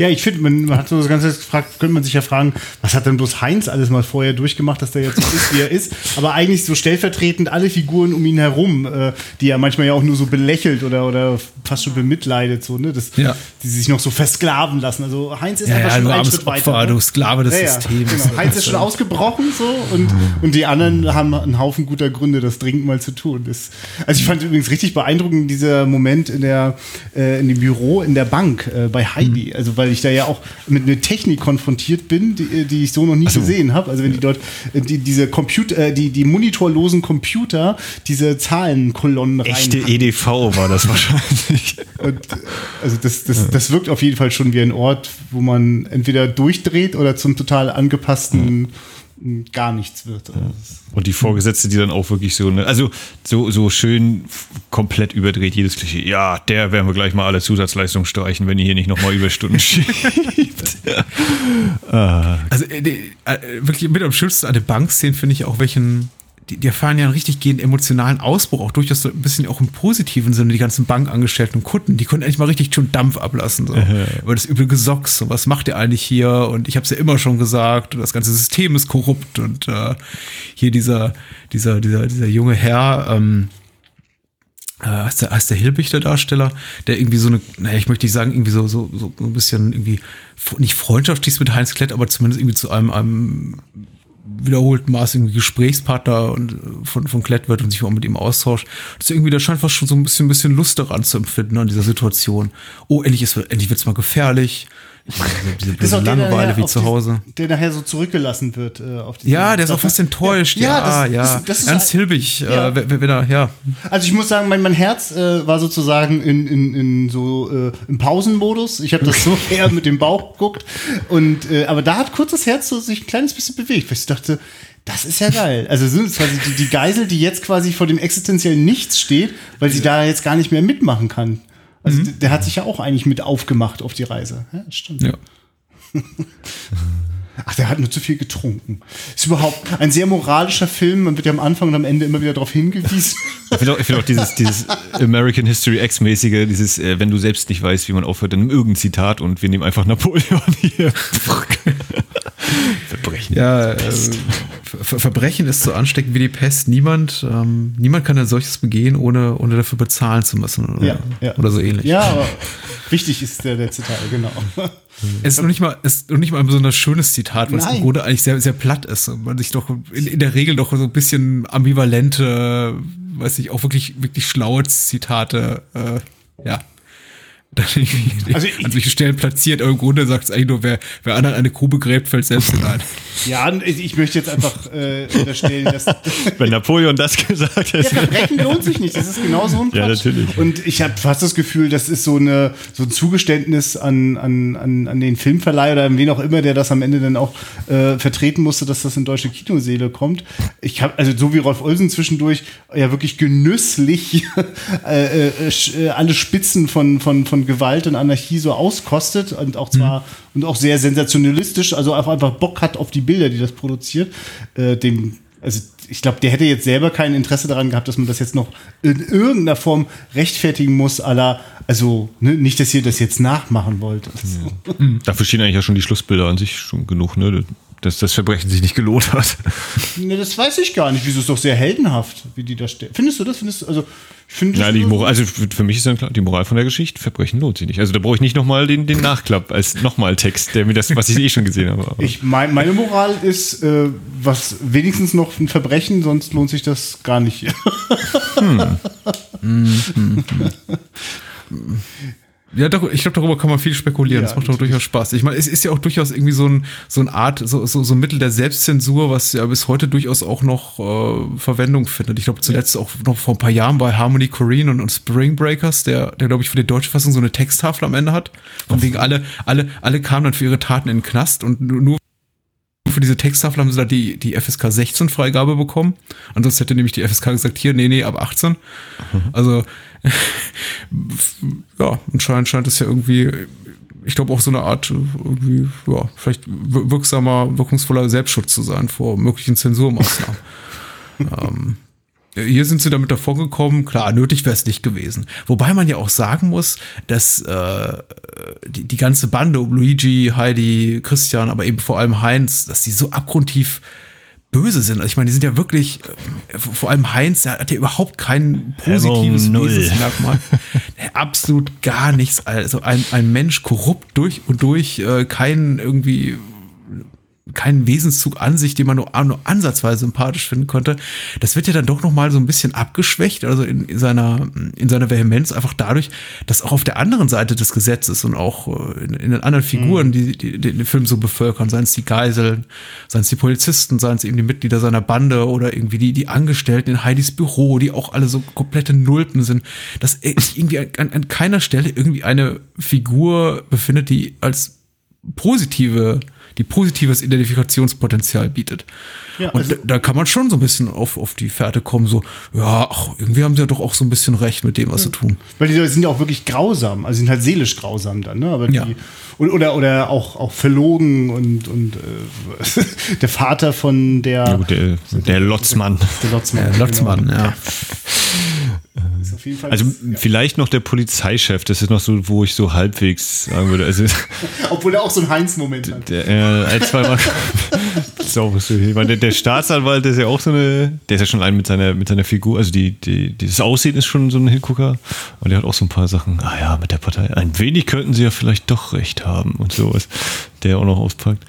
Ja, ich finde, man, man, hat so das Ganze gefragt, könnte man sich ja fragen, was hat denn bloß Heinz alles mal vorher durchgemacht, dass der jetzt so ist, wie er ist. Aber eigentlich so stellvertretend alle Figuren um ihn herum, äh, die er manchmal ja auch nur so belächelt oder, oder fast schon bemitleidet, so, ne? Das, ja. Die sich noch so versklaven lassen. Also Heinz ist ja, einfach ja, schon ein Schritt Opfer, weiter. Ne? Du Sklave des ja, Systems. Genau. Heinz ist schon ausgebrochen so und, und die anderen haben einen Haufen guter Gründe, das dringend mal zu tun. Das, also ich fand übrigens richtig beeindruckend dieser Moment in der äh, in dem Büro in der Bank äh, bei Heidi. Also weil ich da ja auch mit einer Technik konfrontiert bin, die, die ich so noch nie so. gesehen habe. Also wenn die dort äh, die, diese Computer, äh, die, die monitorlosen Computer diese Zahlenkolonnen rein. Echte EDV war das *laughs* wahrscheinlich. Und, also das, das, das wirkt auf jeden Fall schon wie ein Ort, wo man entweder durchdreht oder zum total angepassten gar nichts wird. Ja. Und die Vorgesetzte, die dann auch wirklich so, ne, also so, so schön komplett überdreht, jedes Klischee. Ja, der werden wir gleich mal alle Zusatzleistungen streichen, wenn ihr hier nicht nochmal Überstunden *laughs* schiebt. ah. Also äh, äh, wirklich mit am schönsten an den Bankszenen finde ich auch, welchen die, die erfahren ja einen richtig gehenden emotionalen Ausbruch, auch durchaus so ein bisschen auch im positiven Sinne, die ganzen Bankangestellten und Kunden, die konnten endlich mal richtig schon Dampf ablassen. So. Über das üble Gesocks, so, was macht ihr eigentlich hier? Und ich habe es ja immer schon gesagt, das ganze System ist korrupt und äh, hier dieser, dieser, dieser, dieser junge Herr, ähm, äh, heißt der, heißt der Hilbig, der Darsteller, der irgendwie so eine, naja, ich möchte nicht sagen, irgendwie so, so, so ein bisschen irgendwie, nicht freundschaftlich mit Heinz Klett, aber zumindest irgendwie zu einem, einem wiederholten Maß irgendwie Gesprächspartner und, äh, von, von Klett wird und sich auch mit ihm austauscht. Das irgendwie, da scheint fast schon so ein bisschen, bisschen Lust daran zu empfinden an dieser Situation. Oh, endlich ist, endlich wird's mal gefährlich. Diese, Das diese der, der Langeweile nachher wie zu die- Hause. Der nachher so zurückgelassen wird äh, auf Ja, der ist auch fast enttäuscht. Ja, Ja, das- ja. das- das Ernst Hilbig, Ja. äh, wenn, wenn er, ja. Also ich muss sagen, mein, mein Herz äh, war sozusagen in, in, in so äh, im Pausenmodus. Ich habe das so *laughs* eher mit dem Bauch geguckt. Und äh, aber da hat kurz das Herz so sich ein kleines bisschen bewegt, weil ich dachte, das ist ja geil. Also sind es quasi die, die Geisel, die jetzt quasi vor dem existenziellen Nichts steht, weil sie da jetzt gar nicht mehr mitmachen kann. Also der, der hat sich ja auch eigentlich mit aufgemacht auf die Reise. Ja, stimmt. ja. *laughs* Ach, der hat nur zu viel getrunken. Ist überhaupt ein sehr moralischer Film. Man wird ja am Anfang und am Ende immer wieder darauf hingewiesen. Ich finde auch, ich find auch dieses, dieses American History X-mäßige, dieses, äh, wenn du selbst nicht weißt, wie man aufhört, dann nimm irgendein Zitat und wir nehmen einfach Napoleon hier. *laughs* Verbrechen. Ja, äh, Verbrechen ist so ansteckend wie die Pest. Niemand, ähm, niemand kann ein solches begehen, ohne, ohne dafür bezahlen zu müssen oder, Ja, ja. oder so ähnlich. Ja, aber wichtig ist der letzte Teil, genau. Es ist noch nicht mal, es ist noch nicht mal ein besonders schönes Zitat, weil es Nein. im Grunde eigentlich sehr, sehr platt ist und man sich doch in, in der Regel doch so ein bisschen ambivalente, weiß ich, auch wirklich, wirklich schlaue Zitate, äh, ja. Dann irgendwie *laughs* Also ich- an solchen Stellen platziert, aber im Grunde sagt es eigentlich nur, wer, wer anderen eine Kuh begräbt, fällt selbst hinein. Ja, ich möchte jetzt einfach äh, unterstellen, dass *laughs* Wenn Napoleon das gesagt ja, hätte. Verbrechen lohnt sich nicht. Das ist genau so ein Quatsch. Ja, natürlich. Und ich habe fast das Gefühl, das ist so, eine, so ein Zugeständnis an, an, an, an den Filmverleih oder an wen auch immer, der das am Ende dann auch äh, vertreten musste, dass das in deutsche Kinoseele kommt. Ich habe, also so wie Rolf Olsen zwischendurch ja wirklich genüsslich *laughs* äh, äh, äh, alle Spitzen von, von, von Gewalt und Anarchie so auskostet und auch zwar und auch sehr sensationalistisch, also auch einfach Bock hat auf die Bilder, die das produziert, äh, dem also ich glaube, der hätte jetzt selber kein Interesse daran gehabt, dass man das jetzt noch in irgendeiner Form rechtfertigen muss, aller, also ne, nicht, dass ihr das jetzt nachmachen wollt. Also, Dafür stehen eigentlich ja schon die Schlussbilder an sich schon genug, ne? Dass das Verbrechen sich nicht gelohnt hat. ne, das weiß ich gar nicht. Wieso ist doch sehr heldenhaft, wie die da stehen. Findest du das? Findest du, also, ich finde Ja, die Moral, also für mich ist dann klar, die Moral von der Geschichte, Verbrechen lohnt sich nicht. Also da brauche ich nicht nochmal den, den Nachklapp als nochmal Text, der mir das, was ich eh schon gesehen habe. Aber Ich, mein, meine Moral ist, äh, was wenigstens noch ein Verbrechen, sonst lohnt sich das gar nicht. *laughs* Ja, doch, ich glaube, darüber kann man viel spekulieren. Ja, das macht doch durchaus Spaß. Ich meine, es ist ja auch durchaus irgendwie so ein, so eine Art, so, so, so ein Mittel der Selbstzensur, was ja bis heute durchaus auch noch äh, Verwendung findet. Ich glaube, zuletzt auch noch vor ein paar Jahren bei Harmony Korine und, und Spring Breakers, der, der glaube ich, für die deutsche Fassung so eine Texttafel am Ende hat. Von wegen alle, alle, alle kamen dann für ihre Taten in den Knast und nur nur für diese Texttafel haben sie da die, die FSK 16 Freigabe bekommen. Ansonsten hätte nämlich die FSK gesagt, hier, nee, nee, ab 18. Also, *laughs* ja, anscheinend scheint es ja irgendwie, ich glaube auch so eine Art, irgendwie, ja, vielleicht wir- wirksamer, wirkungsvoller Selbstschutz zu sein vor möglichen Zensurmaßnahmen. *laughs* ähm, hier sind sie damit davor gekommen, klar, nötig wäre es nicht gewesen. Wobei man ja auch sagen muss, dass äh, die, die ganze Bande um Luigi, Heidi, Christian, aber eben vor allem Heinz, dass die so abgrundtief böse sind. Also ich meine, die sind ja wirklich, äh, vor allem Heinz, der hat ja überhaupt kein positives. Wesensmerkmal. Absolut gar nichts. Also ein, ein Mensch korrupt durch und durch, äh, kein irgendwie keinen Wesenszug an sich, den man nur, nur ansatzweise sympathisch finden konnte. Das wird ja dann doch noch mal so ein bisschen abgeschwächt, also in, in seiner in seiner Vehemenz einfach dadurch, dass auch auf der anderen Seite des Gesetzes und auch äh, in, in den anderen Figuren, die, die, die den Film so bevölkern, seien es die Geiseln, seien es die Polizisten, seien es eben die Mitglieder seiner Bande oder irgendwie die die Angestellten in Heidis Büro, die auch alle so komplette Nulpen sind, dass sich irgendwie an, an keiner Stelle irgendwie eine Figur befindet, die als positive, die positives Identifikationspotenzial bietet. Ja, und also- da, da kann man schon so ein bisschen auf, auf die Fährte kommen, so, ja, ach, irgendwie haben sie ja doch auch so ein bisschen recht mit dem, was sie tun. Weil die Leute sind ja auch wirklich grausam, also sind halt seelisch grausam dann, ne? Aber die, Ja. und, oder, oder auch, auch verlogen und, und äh, *laughs* der Vater von der, ja, gut, der, der Lotzmann. der Lotzmann. Äh, Lotzmann, genau. ja. *laughs* Fall Also ja. vielleicht noch der Polizeichef, das ist noch so, wo ich so halbwegs sagen würde. Also *laughs* Obwohl er auch so einen Heinz-Moment hat. der, äh, ein, zwei Mal. *laughs* *laughs* so, ich meine, der, der Staatsanwalt, ist ja auch so eine, der ist ja schon ein mit seiner, mit seiner Figur, also die, die, dieses Aussehen ist schon so ein Hingucker. Und der hat auch so ein paar Sachen, ah ja, mit der Partei, ein wenig könnten sie ja vielleicht doch recht haben und sowas, der auch noch auspackt.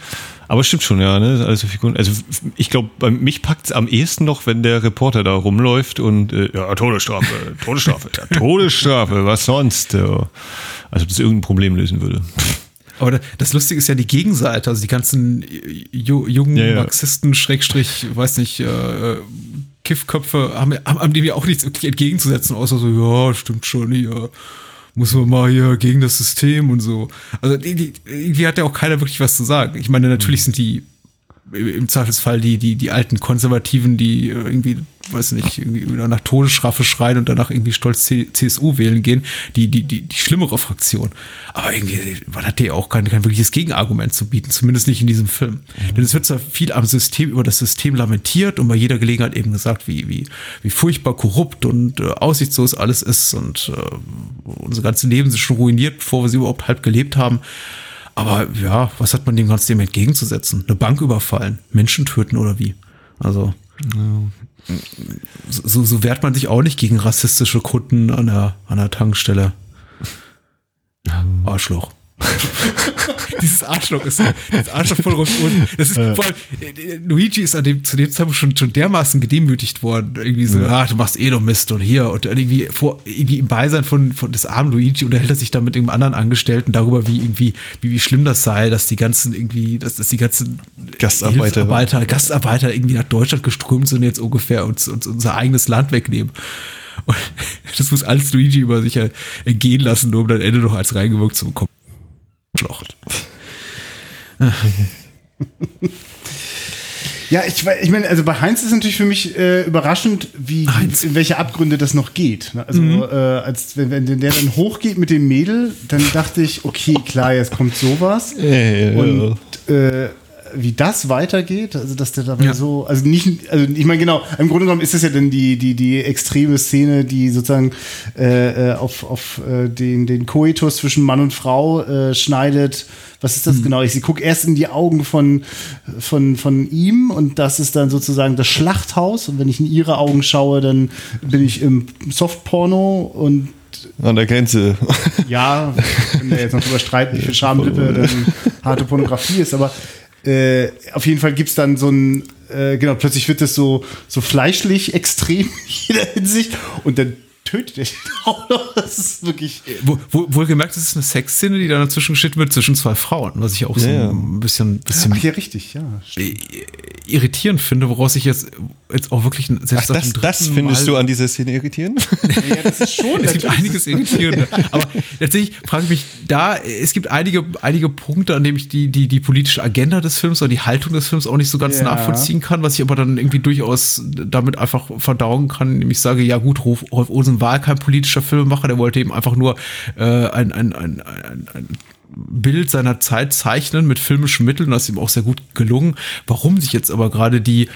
Aber stimmt schon, ja, ne? Also, Figuren, also ich glaube, bei mich packt es am ehesten noch, wenn der Reporter da rumläuft und äh, ja, Todesstrafe, *laughs* Todesstrafe, ja, Todesstrafe, was sonst? Ja. Also das irgendein Problem lösen würde. Aber das Lustige ist ja die Gegenseite, also die ganzen ju jungen Ja, ja. Marxisten, Schrägstrich, weiß nicht, äh, Kiffköpfe haben, haben, haben dem ja auch nichts entgegenzusetzen, außer so, ja, stimmt schon, hier muss man mal hier gegen das System und so. Also irgendwie hat ja auch keiner wirklich was zu sagen. Ich meine, natürlich sind die im Zweifelsfall die, die, die alten Konservativen, die irgendwie, weiß nicht, irgendwie nach Todesstrafe schreien und danach irgendwie stolz CSU wählen gehen, die, die, die, die schlimmere Fraktion. Aber irgendwie, man hat ja auch kein, kein wirkliches Gegenargument zu bieten, zumindest nicht in diesem Film. Denn es wird zwar viel am System, über das System lamentiert und bei jeder Gelegenheit eben gesagt, wie, wie, wie furchtbar korrupt und äh, aussichtslos alles ist und äh, unser ganzes Leben ist schon ruiniert, bevor wir sie überhaupt halb gelebt haben. Aber ja, was hat man dem Ganzen dem entgegenzusetzen? Eine Bank überfallen, Menschen töten oder wie? Also so, so wehrt man sich auch nicht gegen rassistische Kunden an der, an der Tankstelle. Arschloch. *laughs* Dieses Arschloch ist das Arschloch Rolf Ulm. Das ist vor allem, äh, Luigi ist an dem, zu dem Zeitpunkt schon, schon dermaßen gedemütigt worden. Irgendwie so, ah, du machst eh nur Mist und hier. Und irgendwie vor, irgendwie im Beisein von, von des armen Luigi unterhält er sich dann mit irgendeinem anderen Angestellten darüber, wie irgendwie, wie, wie schlimm das sei, dass die ganzen irgendwie, dass, dass die ganzen Gastarbeiter. Hilfsarbeiter, Gastarbeiter irgendwie nach Deutschland geströmt sind jetzt ungefähr und uns unser eigenes Land wegnehmen. Und *laughs* das muss alles Luigi über sich ergehen lassen, nur um dann Ende noch als reingewirkt zu bekommen. Ja, ich, ich meine, also bei Heinz ist natürlich für mich äh, überraschend, wie Heinz. in welche Abgründe das noch geht. ne? Also Mhm. äh, als wenn, wenn der dann hochgeht mit dem Mädel, dann dachte ich, okay, klar, jetzt kommt sowas. ja. Und äh, wie das weitergeht, also dass der dabei Ja. so, also nicht, also ich meine genau, im Grunde genommen ist das ja dann die die die extreme Szene, die sozusagen äh, äh, auf auf äh, den den Koitus zwischen Mann und Frau äh, schneidet. Was ist das genau? Ich sie gucke erst in die Augen von von von ihm und das ist dann sozusagen das Schlachthaus und wenn ich in ihre Augen schaue, dann bin ich im Softporno und An der Grenze. ja, wenn wir jetzt noch drüber streiten, wie viel *laughs* Schamlippe harte Pornografie ist, aber äh, auf jeden Fall gibt's dann so ein, äh, genau, plötzlich wird es so, so fleischlich extrem *laughs* in jeder Hinsicht. Und dann tötet er ihn *laughs* auch noch. Das ist wirklich. Wo, wo, wohlgemerkt, es ist eine Sexszene, die dann dazwischen geschnitten wird zwischen zwei Frauen, was ich auch so Ja, ein bisschen, bisschen ja, richtig, ja. irritierend finde, woraus ich jetzt, jetzt auch wirklich selbst Ach, das, das findest Mal- du an dieser Szene irritierend? *laughs* ja, das ist schon. *laughs* Es gibt einiges Irritierende. Aber tatsächlich frage ich mich da, es gibt einige, einige Punkte, an denen ich die, die, die politische Agenda des Films oder die Haltung des Films auch nicht so ganz Ja. nachvollziehen kann, was ich aber dann irgendwie durchaus damit einfach verdauen kann, indem ich sage, ja gut, Rolf Olsen war kein politischer Filmemacher, der wollte eben einfach nur äh, ein, ein, ein, ein, ein Bild seiner Zeit zeichnen mit filmischen Mitteln, das ist ihm auch sehr gut gelungen. Warum sich jetzt aber gerade die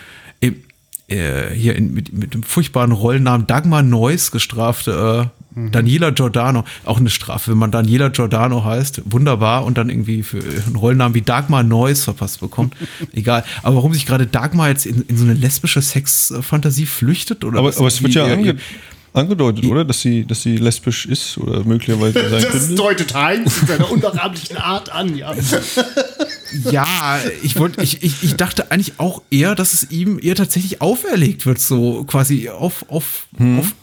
äh, hier in, mit, mit dem furchtbaren Rollennamen Dagmar Neuss gestrafte äh, Daniela Giordano, auch eine Strafe, wenn man Daniela Giordano heißt, wunderbar und dann irgendwie für einen Rollennamen wie Dagmar Neuss verpasst bekommt, *laughs* egal. Aber warum sich gerade Dagmar jetzt in, in so eine lesbische Sexfantasie flüchtet oder aber, was aber es wird ja irgendwie ihr- ange angedeutet, oder? Dass sie, dass sie lesbisch ist oder möglicherweise sein Das könnte. deutet Heinz in seiner unnachahmlichen Art an, ja. *laughs* Ja, ich wollte, ich, ich, ich dachte eigentlich auch eher, dass es ihm eher tatsächlich auferlegt wird, so quasi auf, auf, auf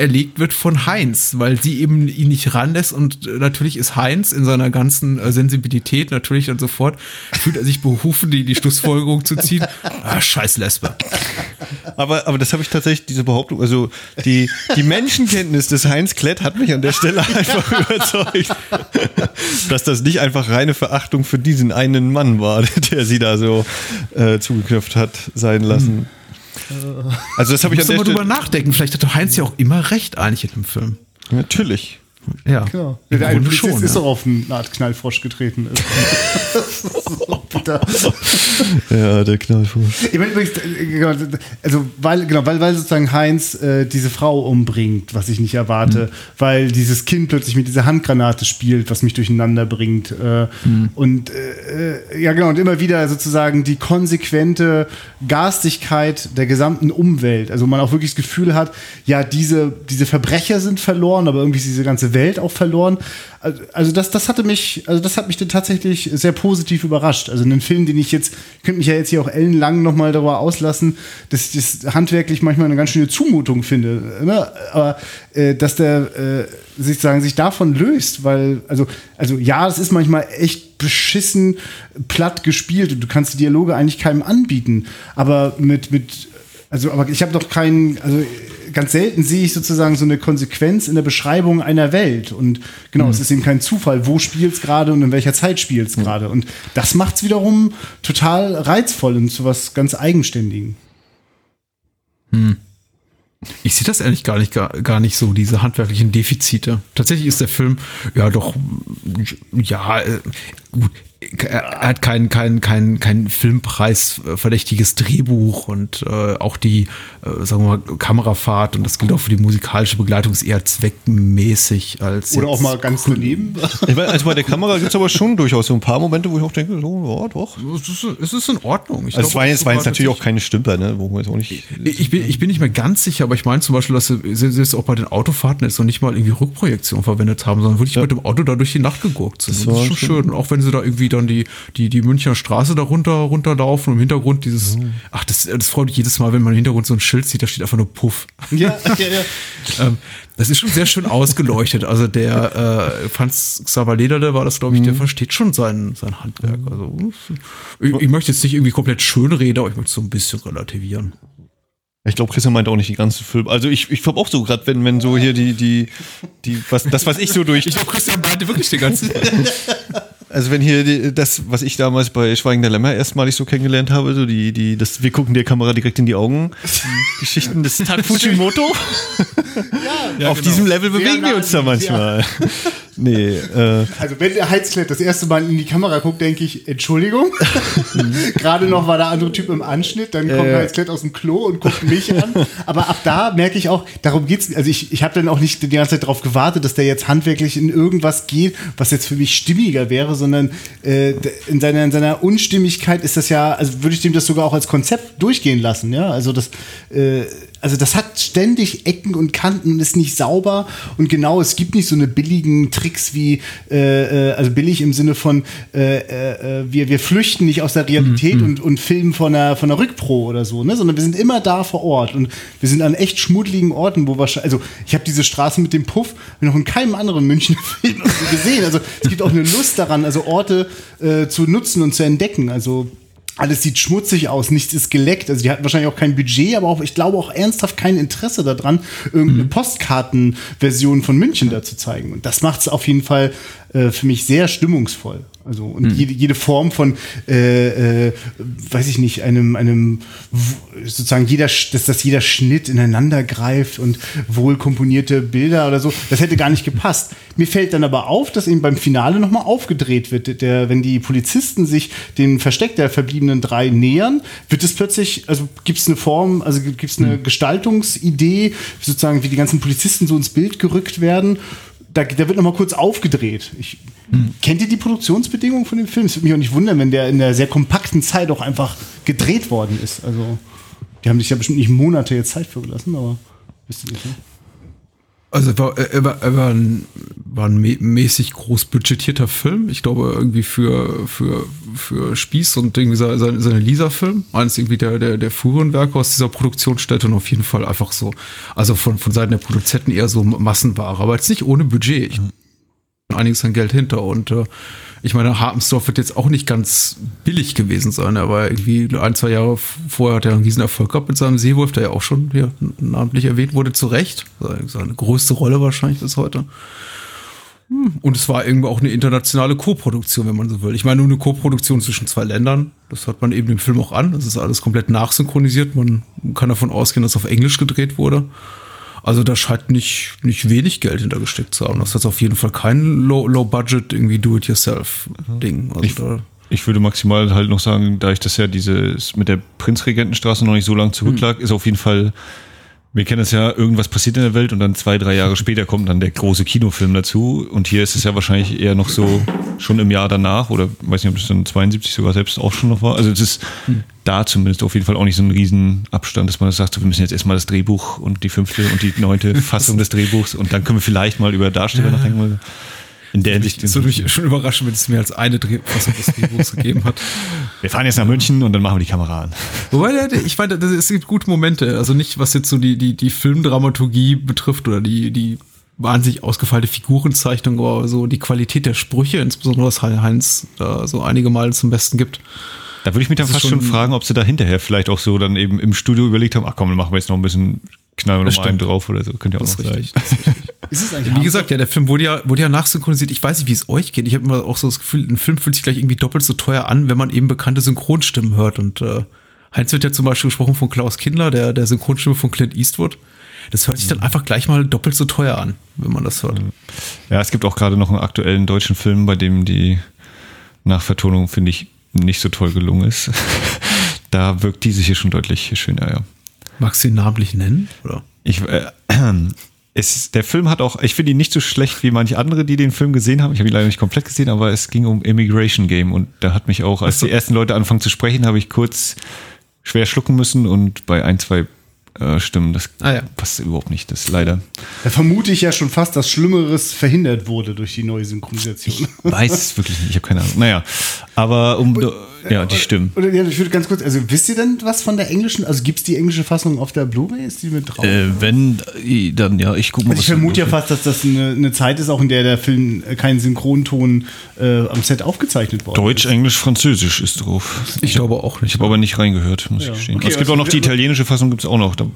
erlegt wird von Heinz, weil sie eben ihn nicht ranlässt und äh, natürlich ist Heinz in seiner ganzen äh, Sensibilität natürlich dann sofort fühlt er sich berufen, die, die Schlussfolgerung zu ziehen. *laughs* Ah, scheiß Lesbe. Aber, aber das habe ich tatsächlich, diese Behauptung, also die, die Menschenkenntnis des Heinz Klett hat mich an der Stelle einfach *laughs* überzeugt, dass das nicht einfach reine Verachtung für diesen einen Mann war, *laughs* der sie da so äh, zugeknöpft hat sein lassen. Also das habe ich an der drüber nachdenken. Vielleicht hatte Heinz ja auch immer recht eigentlich in dem Film. Natürlich. Ja, Genau. Der eine Polizist schon. ist ja. doch auf eine Art Knallfrosch getreten. *laughs* Bitter. Ja, der Knallfuß. Ich meine übrigens, äh, genau, also weil, genau, weil, weil sozusagen Heinz äh, diese Frau umbringt, was ich nicht erwarte, weil dieses Kind plötzlich mit dieser Handgranate spielt, was mich durcheinander bringt. Äh, Und äh, äh, ja, genau, und immer wieder sozusagen die konsequente Garstigkeit der gesamten Umwelt. Also man auch wirklich das Gefühl hat, ja, diese, diese Verbrecher sind verloren, aber irgendwie ist diese ganze Welt auch verloren. Also, also das, das hatte mich, also das hat mich dann tatsächlich sehr positiv überrascht. Also einen Film, den ich jetzt, ich könnte mich ja jetzt hier auch ellenlang nochmal darüber auslassen, dass ich das handwerklich manchmal eine ganz schöne Zumutung finde. Ne? Aber äh, dass der äh, sich sagen, sich davon löst, weil, also, also ja, es ist manchmal echt beschissen platt gespielt und du kannst die Dialoge eigentlich keinem anbieten. Aber mit, mit also, aber ich habe doch keinen, also ganz selten sehe ich sozusagen so eine Konsequenz in der Beschreibung einer Welt. Und genau, mhm. es ist eben kein Zufall, wo spielt es gerade und in welcher Zeit spielt es mhm. gerade. Und das macht es wiederum total reizvoll und zu was ganz Eigenständigen. Hm. Ich sehe das eigentlich gar nicht, gar, gar nicht so, diese handwerklichen Defizite. Tatsächlich ist der Film, ja doch, ja, äh, gut, er hat kein, kein, kein, kein Filmpreis verdächtiges Drehbuch und äh, auch die, äh, sagen wir mal, Kamerafahrt und das gilt auch für die musikalische Begleitung ist eher zweckmäßig als. Oder auch mal ganz daneben. also bei der Kamera gibt es aber schon durchaus so ein paar Momente, wo ich auch denke, so, ja, doch. Es ist, es ist in Ordnung. Ich also es war jetzt, war jetzt natürlich auch keine Stümper, ne? Wo man jetzt auch nicht. Ich, ich, bin, ich bin nicht mehr ganz sicher, aber ich meine zum Beispiel, dass sie, sie es auch bei den Autofahrten jetzt noch nicht mal irgendwie Rückprojektion verwendet haben, sondern wirklich ja. mit dem Auto da durch die Nacht geguckt sind. Das, das ist schon schön. Und auch wenn sie da irgendwie dann die, die, die Münchner Straße da runter, runterlaufen und im Hintergrund dieses, mhm. ach, das, das freut mich jedes Mal, wenn man im Hintergrund so ein Schild sieht, da steht einfach nur Puff. Ja, *laughs* ja, ja. ähm, das ist schon sehr schön ausgeleuchtet. Also der äh, Franz Xaver Lederle war das, glaube ich, der mhm. versteht schon sein, sein Handwerk. Also ich, ich möchte jetzt nicht irgendwie komplett schönreden, aber ich möchte so ein bisschen relativieren. Ich glaube, Christian meint auch nicht die ganzen Filme. Also ich, ich glaube auch so, gerade wenn, wenn so hier die, die, die, was, das, was ich so durch. Ich glaube, Christian meinte wirklich den ganzen Film. *laughs* Also wenn hier die, das, was ich damals bei Schweigen der Lämmer erstmalig so kennengelernt habe, so die, die, das, wir gucken der Kamera direkt in die Augen, *laughs* Geschichten des Fujimoto. *laughs* ja, Auf genau. diesem Level bewegen wir uns da manchmal. Nee, äh. Also wenn der Heizklett das erste Mal in die Kamera guckt, denke ich, Entschuldigung. *laughs* Gerade noch war der andere Typ im Anschnitt, dann kommt äh. Heizklett aus dem Klo und guckt mich an. Aber ab da merke ich auch, darum geht's. Also ich, ich habe dann auch nicht die ganze Zeit darauf gewartet, dass der jetzt handwerklich in irgendwas geht, was jetzt für mich stimmiger wäre, sondern äh, in, seiner, in seiner Unstimmigkeit ist das ja, also würde ich dem das sogar auch als Konzept durchgehen lassen, ja. Also das äh, also das hat ständig Ecken und Kanten und ist nicht sauber. Und genau, es gibt nicht so eine billigen Tricks wie, äh, äh also billig im Sinne von, äh, äh, wir, wir flüchten nicht aus der Realität mhm. und, und filmen von einer, von einer Rückpro oder so, ne? sondern wir sind immer da vor Ort. Und wir sind an echt schmuddeligen Orten, wo wahrscheinlich, also ich habe diese Straße mit dem Puff noch in keinem anderen Münchner *laughs* Film gesehen. Also es gibt auch eine Lust daran, also Orte äh, zu nutzen und zu entdecken. Also alles sieht schmutzig aus, nichts ist geleckt. Also die hatten wahrscheinlich auch kein Budget, aber auch, ich glaube auch ernsthaft kein Interesse daran, irgendeine mhm. Postkartenversion von München da zu zeigen. Und das macht es auf jeden Fall äh, für mich sehr stimmungsvoll. Also und mhm. jede, jede Form von, äh, äh, weiß ich nicht, einem, einem sozusagen jeder, dass das jeder Schnitt ineinander greift und wohl komponierte Bilder oder so, das hätte gar nicht gepasst. Mir fällt dann aber auf, dass eben beim Finale nochmal aufgedreht wird. Der, wenn die Polizisten sich dem Versteck der verbliebenen drei nähern, wird es plötzlich, also gibt es eine Form, also gibt es eine mhm. Gestaltungsidee, sozusagen wie die ganzen Polizisten so ins Bild gerückt werden da, da wird nochmal kurz aufgedreht. Ich, hm. Kennt ihr die Produktionsbedingungen von dem Film? Es würde mich auch nicht wundern, wenn der in der sehr kompakten Zeit auch einfach gedreht worden ist. Also, die haben sich ja bestimmt nicht Monate jetzt Zeit für gelassen, aber wisst ihr nicht, ne? Also war, er war, er war ein, war ein mäßig groß budgetierter Film. Ich glaube irgendwie für, für, für Spieß und irgendwie seine, seine Lisa-Film. Eines irgendwie der, der, der Fuhrenwerke aus dieser Produktionsstätte und auf jeden Fall einfach so, also von, von Seiten der Produzenten eher so Massenware, aber jetzt nicht ohne Budget. Ich, einiges an Geld hinter und äh, ich meine, Harpensdorf wird jetzt auch nicht ganz billig gewesen sein. Er war irgendwie ein, zwei Jahre vorher hat er einen riesen Erfolg gehabt mit seinem Seewolf, der ja auch schon hier namentlich erwähnt wurde, zu Recht. Seine größte Rolle wahrscheinlich bis heute. Hm, und es war irgendwie auch eine internationale Co-Produktion, wenn man so will. Ich meine, nur eine Co-Produktion zwischen zwei Ländern. Das hat man eben im Film auch an. Das ist alles komplett nachsynchronisiert. Man kann davon ausgehen, dass auf Englisch gedreht wurde. Also da scheint nicht, nicht wenig Geld hintergesteckt zu haben. Das ist auf jeden Fall kein Low-Budget, Low irgendwie Do-it-yourself-Ding. Also ich, ich würde maximal halt noch sagen, da ich das ja dieses mit der Prinzregentenstraße noch nicht so lange zurücklag, hm. ist auf jeden Fall, wir kennen es ja, irgendwas passiert in der Welt und dann zwei, drei Jahre später kommt dann der große Kinofilm dazu. Und hier ist es ja wahrscheinlich eher noch so, schon im Jahr danach oder weiß nicht, ob es dann 72 sogar selbst auch schon noch war. Also es ist Hm. da zumindest auf jeden Fall auch nicht so ein Riesenabstand, dass man sagt, so, wir müssen jetzt erstmal das Drehbuch und die fünfte und die neunte *laughs* Fassung des Drehbuchs und dann können wir vielleicht mal über Darsteller nachdenken. In der Hinsicht. Das würde mich schon überraschen, wenn es mehr als eine Drehfassung des Drehbuchs gegeben hat. *laughs* Wir fahren jetzt nach München und dann machen wir die Kamera an. Wobei, ich meine, es gibt gute Momente. Also nicht, was jetzt so die, die, die Filmdramaturgie betrifft oder die, die wahnsinnig ausgefeilte Figurenzeichnung, aber so die Qualität der Sprüche, insbesondere was Heinz da so einige Mal zum Besten gibt. Da würde ich mich dann fast schon schon- fragen, ob sie da hinterher vielleicht auch so dann eben im Studio überlegt haben, ach komm, dann machen wir jetzt noch ein bisschen, knallen wir Das noch einen drauf oder so. Könnte ja auch Das noch sein. Ist es eigentlich Wie gesagt, ja, der Film wurde ja, wurde ja nachsynchronisiert. Ich weiß nicht, wie es euch geht. Ich habe immer auch so das Gefühl, ein Film fühlt sich gleich irgendwie doppelt so teuer an, wenn man eben bekannte Synchronstimmen hört. Und äh, Heinz wird ja zum Beispiel gesprochen von Klaus Kindler, der, der Synchronstimme von Clint Eastwood. Das hört sich dann einfach gleich mal doppelt so teuer an, wenn man das hört. Ja, es gibt auch gerade noch einen aktuellen deutschen Film, bei dem die Nachvertonung, finde ich, nicht so toll gelungen ist. *laughs* da wirkt diese hier schon deutlich schöner, ja. Magst du ihn namentlich nennen? Oder? Ich, äh, *clears throat* es, der Film hat auch, ich finde ihn nicht so schlecht wie manche andere, die den Film gesehen haben. Ich habe ihn leider nicht komplett gesehen, aber es ging um Immigration Game und da hat mich auch, als die ersten Leute anfangen zu sprechen, habe ich kurz schwer schlucken müssen und bei ein, zwei äh, Stimmen, das Ah ja. passt überhaupt nicht, das leider. Da vermute ich ja schon fast, dass Schlimmeres verhindert wurde durch die neue Synchronisation. Weiß es wirklich nicht, ich habe keine Ahnung. Naja, aber um, ja, die Stimmen. Oder ja, ich würde ganz kurz, also wisst ihr denn was von der englischen? Also gibt es die englische Fassung auf der Blu-ray? Ist die mit drauf? Äh, wenn, äh, dann ja, ich gucke mal. also ich vermute ja fast, dass das eine, eine Zeit ist, auch in der der Film äh, keinen Synchronton äh, am Set aufgezeichnet worden Deutsch, Englisch, Französisch ist drauf. Ich glaube auch nicht. Ich habe aber nicht reingehört, muss Ja. ich gestehen. Okay, es gibt also auch noch die italienische Fassung, gibt es auch noch. Da,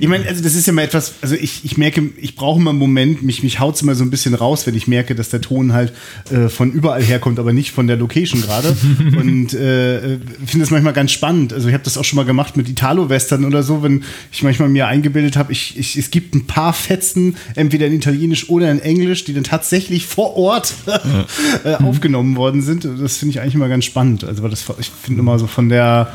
Ich meine, also das ist ja mal etwas, also ich, ich merke, ich brauche immer einen Moment, mich, mich haut es immer so ein bisschen raus, wenn ich merke, dass der Ton halt äh, von überall herkommt, aber nicht von der Location gerade. *laughs* Und äh, finde das manchmal ganz spannend. Also ich habe das auch schon mal gemacht mit Italo-Western oder so, wenn ich manchmal mir eingebildet habe, ich, ich, es gibt ein paar Fetzen, entweder in Italienisch oder in Englisch, die dann tatsächlich vor Ort *laughs* äh, aufgenommen worden sind. Das finde ich eigentlich immer ganz spannend. Also weil das, ich finde immer so von der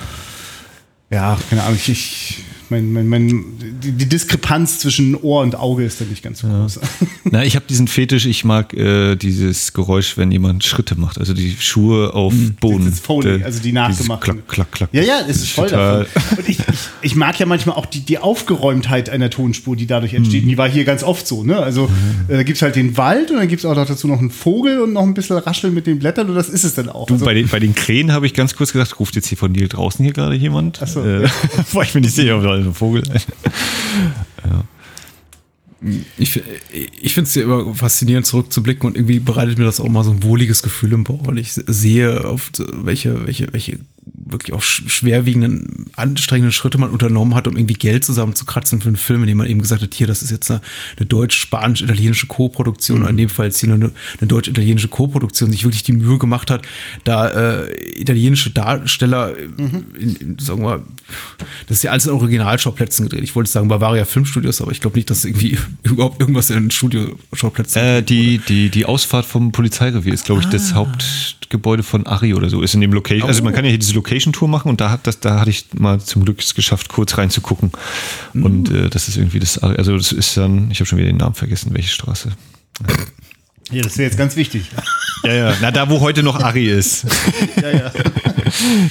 ja, keine Ahnung, ich, ich mein, mein, mein, die, Diskrepanz zwischen Ohr und Auge ist da nicht ganz so groß. *laughs* na, ich habe diesen Fetisch, ich mag äh, dieses Geräusch, wenn jemand Schritte macht, also die Schuhe auf Boden. Dieses Foley, also die dieses nachgemachten. Klack, klack, klack. Ja, ja, es ist voll total- davon. Und ich, ich, ich mag ja manchmal auch die, die Aufgeräumtheit einer Tonspur, die dadurch entsteht. Und Die war hier ganz oft so. Ne? Also äh, da gibt es halt den Wald und dann gibt es auch noch dazu noch einen Vogel und noch ein bisschen Rascheln mit den Blättern und das ist es dann auch. Du, Also, bei, den, bei den Krähen habe ich ganz kurz gedacht, ruft jetzt hier von Nil draußen hier gerade jemand? Ach so, äh, ja. *laughs* Ich mir nicht sicher, ob ein Vogel. *laughs* Ich, ich finde es ja immer faszinierend, zurückzublicken und irgendwie bereitet mir das auch mal so ein wohliges Gefühl im Bauch, weil ich sehe, auf welche, welche, welche wirklich auch sch- schwerwiegenden, anstrengenden Schritte man unternommen hat, um irgendwie Geld zusammenzukratzen für einen Film, in dem man eben gesagt hat, hier, das ist jetzt eine, eine deutsch-spanisch-italienische Co-Produktion, Mhm. in dem Fall jetzt hier eine, eine deutsch-italienische Co-Produktion, sich wirklich die Mühe gemacht hat, da äh, italienische Darsteller, Mhm. in, in, sagen wir mal, das ist ja alles in Originalschauplätzen gedreht. Ich wollte sagen Bavaria Filmstudios, aber ich glaube nicht, dass irgendwie *laughs* überhaupt irgendwas in Studioschauplätzen Äh, die, die, die Ausfahrt vom Polizeirevier ist, glaube ich, das Hauptgebäude von Ari oder so. Ist in dem Location. Also man kann ja hier diese Location-Tour machen und da hat das, da hatte ich mal zum Glück es geschafft, kurz reinzugucken. Und äh, das ist irgendwie das also das ist dann, ich habe schon wieder den Namen vergessen, welche Straße. *laughs* ja, das wäre jetzt ganz wichtig. Ja, ja. Na, da wo heute noch Ari ist. *laughs* ja, ja.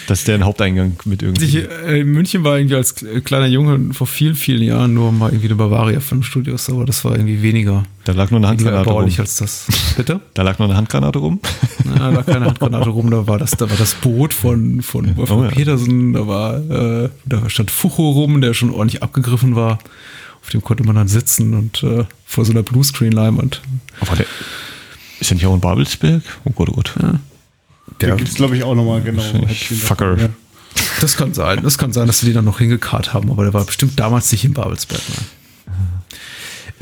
Das ist der Haupteingang mit irgendwie. Ich, äh, in München war irgendwie als kle- kleiner Junge vor vielen, vielen Jahren nur mal irgendwie eine Bavaria Filmstudios, aber das war irgendwie weniger, Da lag nur eine Handgranate rum. als das. Bitte? *laughs* Da lag nur eine Handgranate rum. Ja, da war keine Handgranate rum, da war das, da war das Boot von, von Wolfgang Oh ja. Petersen, da war, äh, da stand Fucho rum, der schon ordentlich abgegriffen war. Auf dem konnte man dann sitzen und äh, vor so einer Bluescreen-Leinwand. Aber der, ist der nicht auch in Babelsberg? Oh Gott, oh Gott. Da gibt es, glaube ich, auch nochmal genau. Ich Fucker. Ja. Das kann sein, das kann sein, dass sie den dann noch hingekarrt haben, aber der war bestimmt damals nicht in Babelsberg. Nein.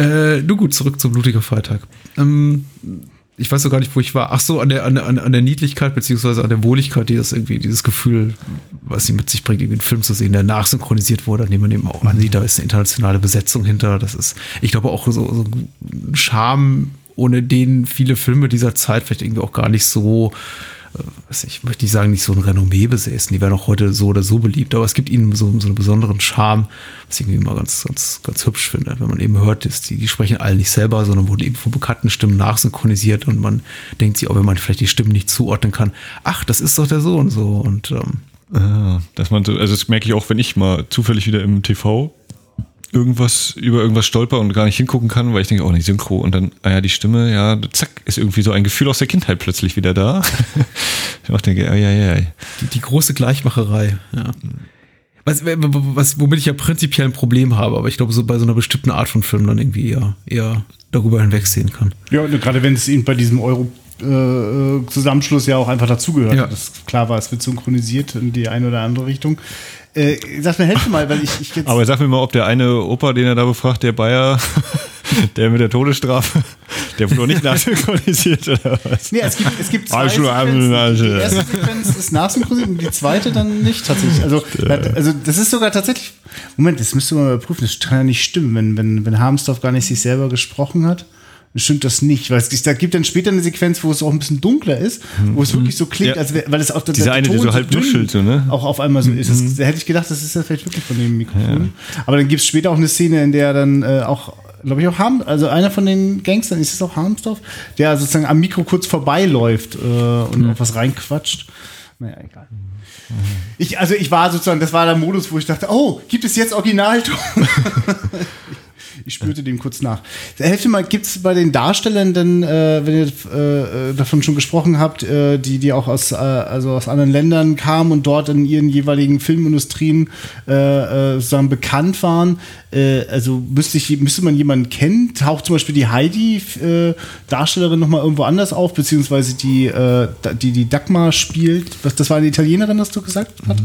Äh, nur gut, zurück zum Blutiger Freitag. Ähm, ich weiß so gar nicht, wo ich war. Ach so, an der, an an der Niedlichkeit beziehungsweise an der Wohligkeit, die das irgendwie, dieses Gefühl, was sie mit sich bringt, irgendwie einen Film zu sehen, der nachsynchronisiert wurde, an dem man eben auch ansieht, da ist eine internationale Besetzung hinter. Das ist, ich glaube, auch so, so ein Charme, ohne den viele Filme dieser Zeit vielleicht irgendwie auch gar nicht so ich möchte nicht sagen, nicht so ein Renommee besäßen. Die wären auch heute so oder so beliebt, aber es gibt ihnen so, so einen besonderen Charme, was ich irgendwie immer ganz, ganz, ganz hübsch finde, wenn man eben hört, dass die, die sprechen alle nicht selber, sondern wurden eben von bekannten Stimmen nachsynchronisiert und man denkt sich auch, wenn man vielleicht die Stimmen nicht zuordnen kann, ach, das ist doch der so und so und ähm, Ah, dass man so, also das merke ich auch, wenn ich mal zufällig wieder im TV irgendwas über irgendwas stolper und gar nicht hingucken kann, weil ich denke, oh, nicht Synchro und dann, ah ja, die Stimme, ja, zack, ist irgendwie so ein Gefühl aus der Kindheit plötzlich wieder da. *laughs* ich auch denke, ah, ja, ja, ja. die, die große Gleichmacherei, ja. Was, was, womit ich ja prinzipiell ein Problem habe, aber ich glaube, so bei so einer bestimmten Art von Film dann irgendwie eher, eher darüber hinwegsehen kann. Ja, gerade wenn es eben bei diesem Euro äh, Zusammenschluss ja auch einfach dazugehört. Ja. Das klar war, es wird synchronisiert in die eine oder andere Richtung. Äh, sag mir, helf mir mal, weil ich, ich jetzt. Aber sag mir mal, ob der eine Opa, den er da befragt, der Bayer, *laughs* der mit der Todesstrafe, der wurde nicht nachsynchronisiert oder was? Nee, es gibt, es gibt zwei Ah, schon, Sequenzen. Die erste Sequenz ist nachsynchronisiert und die zweite dann nicht tatsächlich. Also, also das ist sogar tatsächlich. Moment, das müsste man mal überprüfen. Das kann ja nicht stimmen, wenn, wenn, wenn Harmsdorf gar nicht sich selber gesprochen hat. Stimmt das nicht, weil es da gibt dann später eine Sequenz, wo es auch ein bisschen dunkler ist, wo es wirklich so klingt, Ja. als wär, weil es auch der, Dieser eine, der Ton so halb dünn nuschelt, so, ne? Auch auf einmal so ist. Das, da hätte ich gedacht, das ist ja vielleicht wirklich von dem Mikrofon. Aber dann gibt es später auch eine Szene, in der dann äh, auch, glaube ich, auch Harm, also einer von den Gangstern, ist es auch Harmsdorf, der sozusagen am Mikro kurz vorbeiläuft äh, und auf was reinquatscht. Naja, egal. Ich, also ich war sozusagen, das war der Modus, wo ich dachte, oh, gibt es jetzt Originalton? *laughs* ich spürte dem kurz nach. Helft mir mal, gibt es bei den Darstellern denn, äh, wenn ihr äh, davon schon gesprochen habt, äh, die, die auch aus, äh, also aus anderen Ländern kamen und dort in ihren jeweiligen Filmindustrien äh, äh, sozusagen bekannt waren, äh, also müsste, ich, müsste man jemanden kennen? Taucht zum Beispiel die Heidi-Darstellerin nochmal irgendwo anders auf, beziehungsweise die, äh, die, die Dagmar spielt, das war eine Italienerin, hast du gesagt? Hat?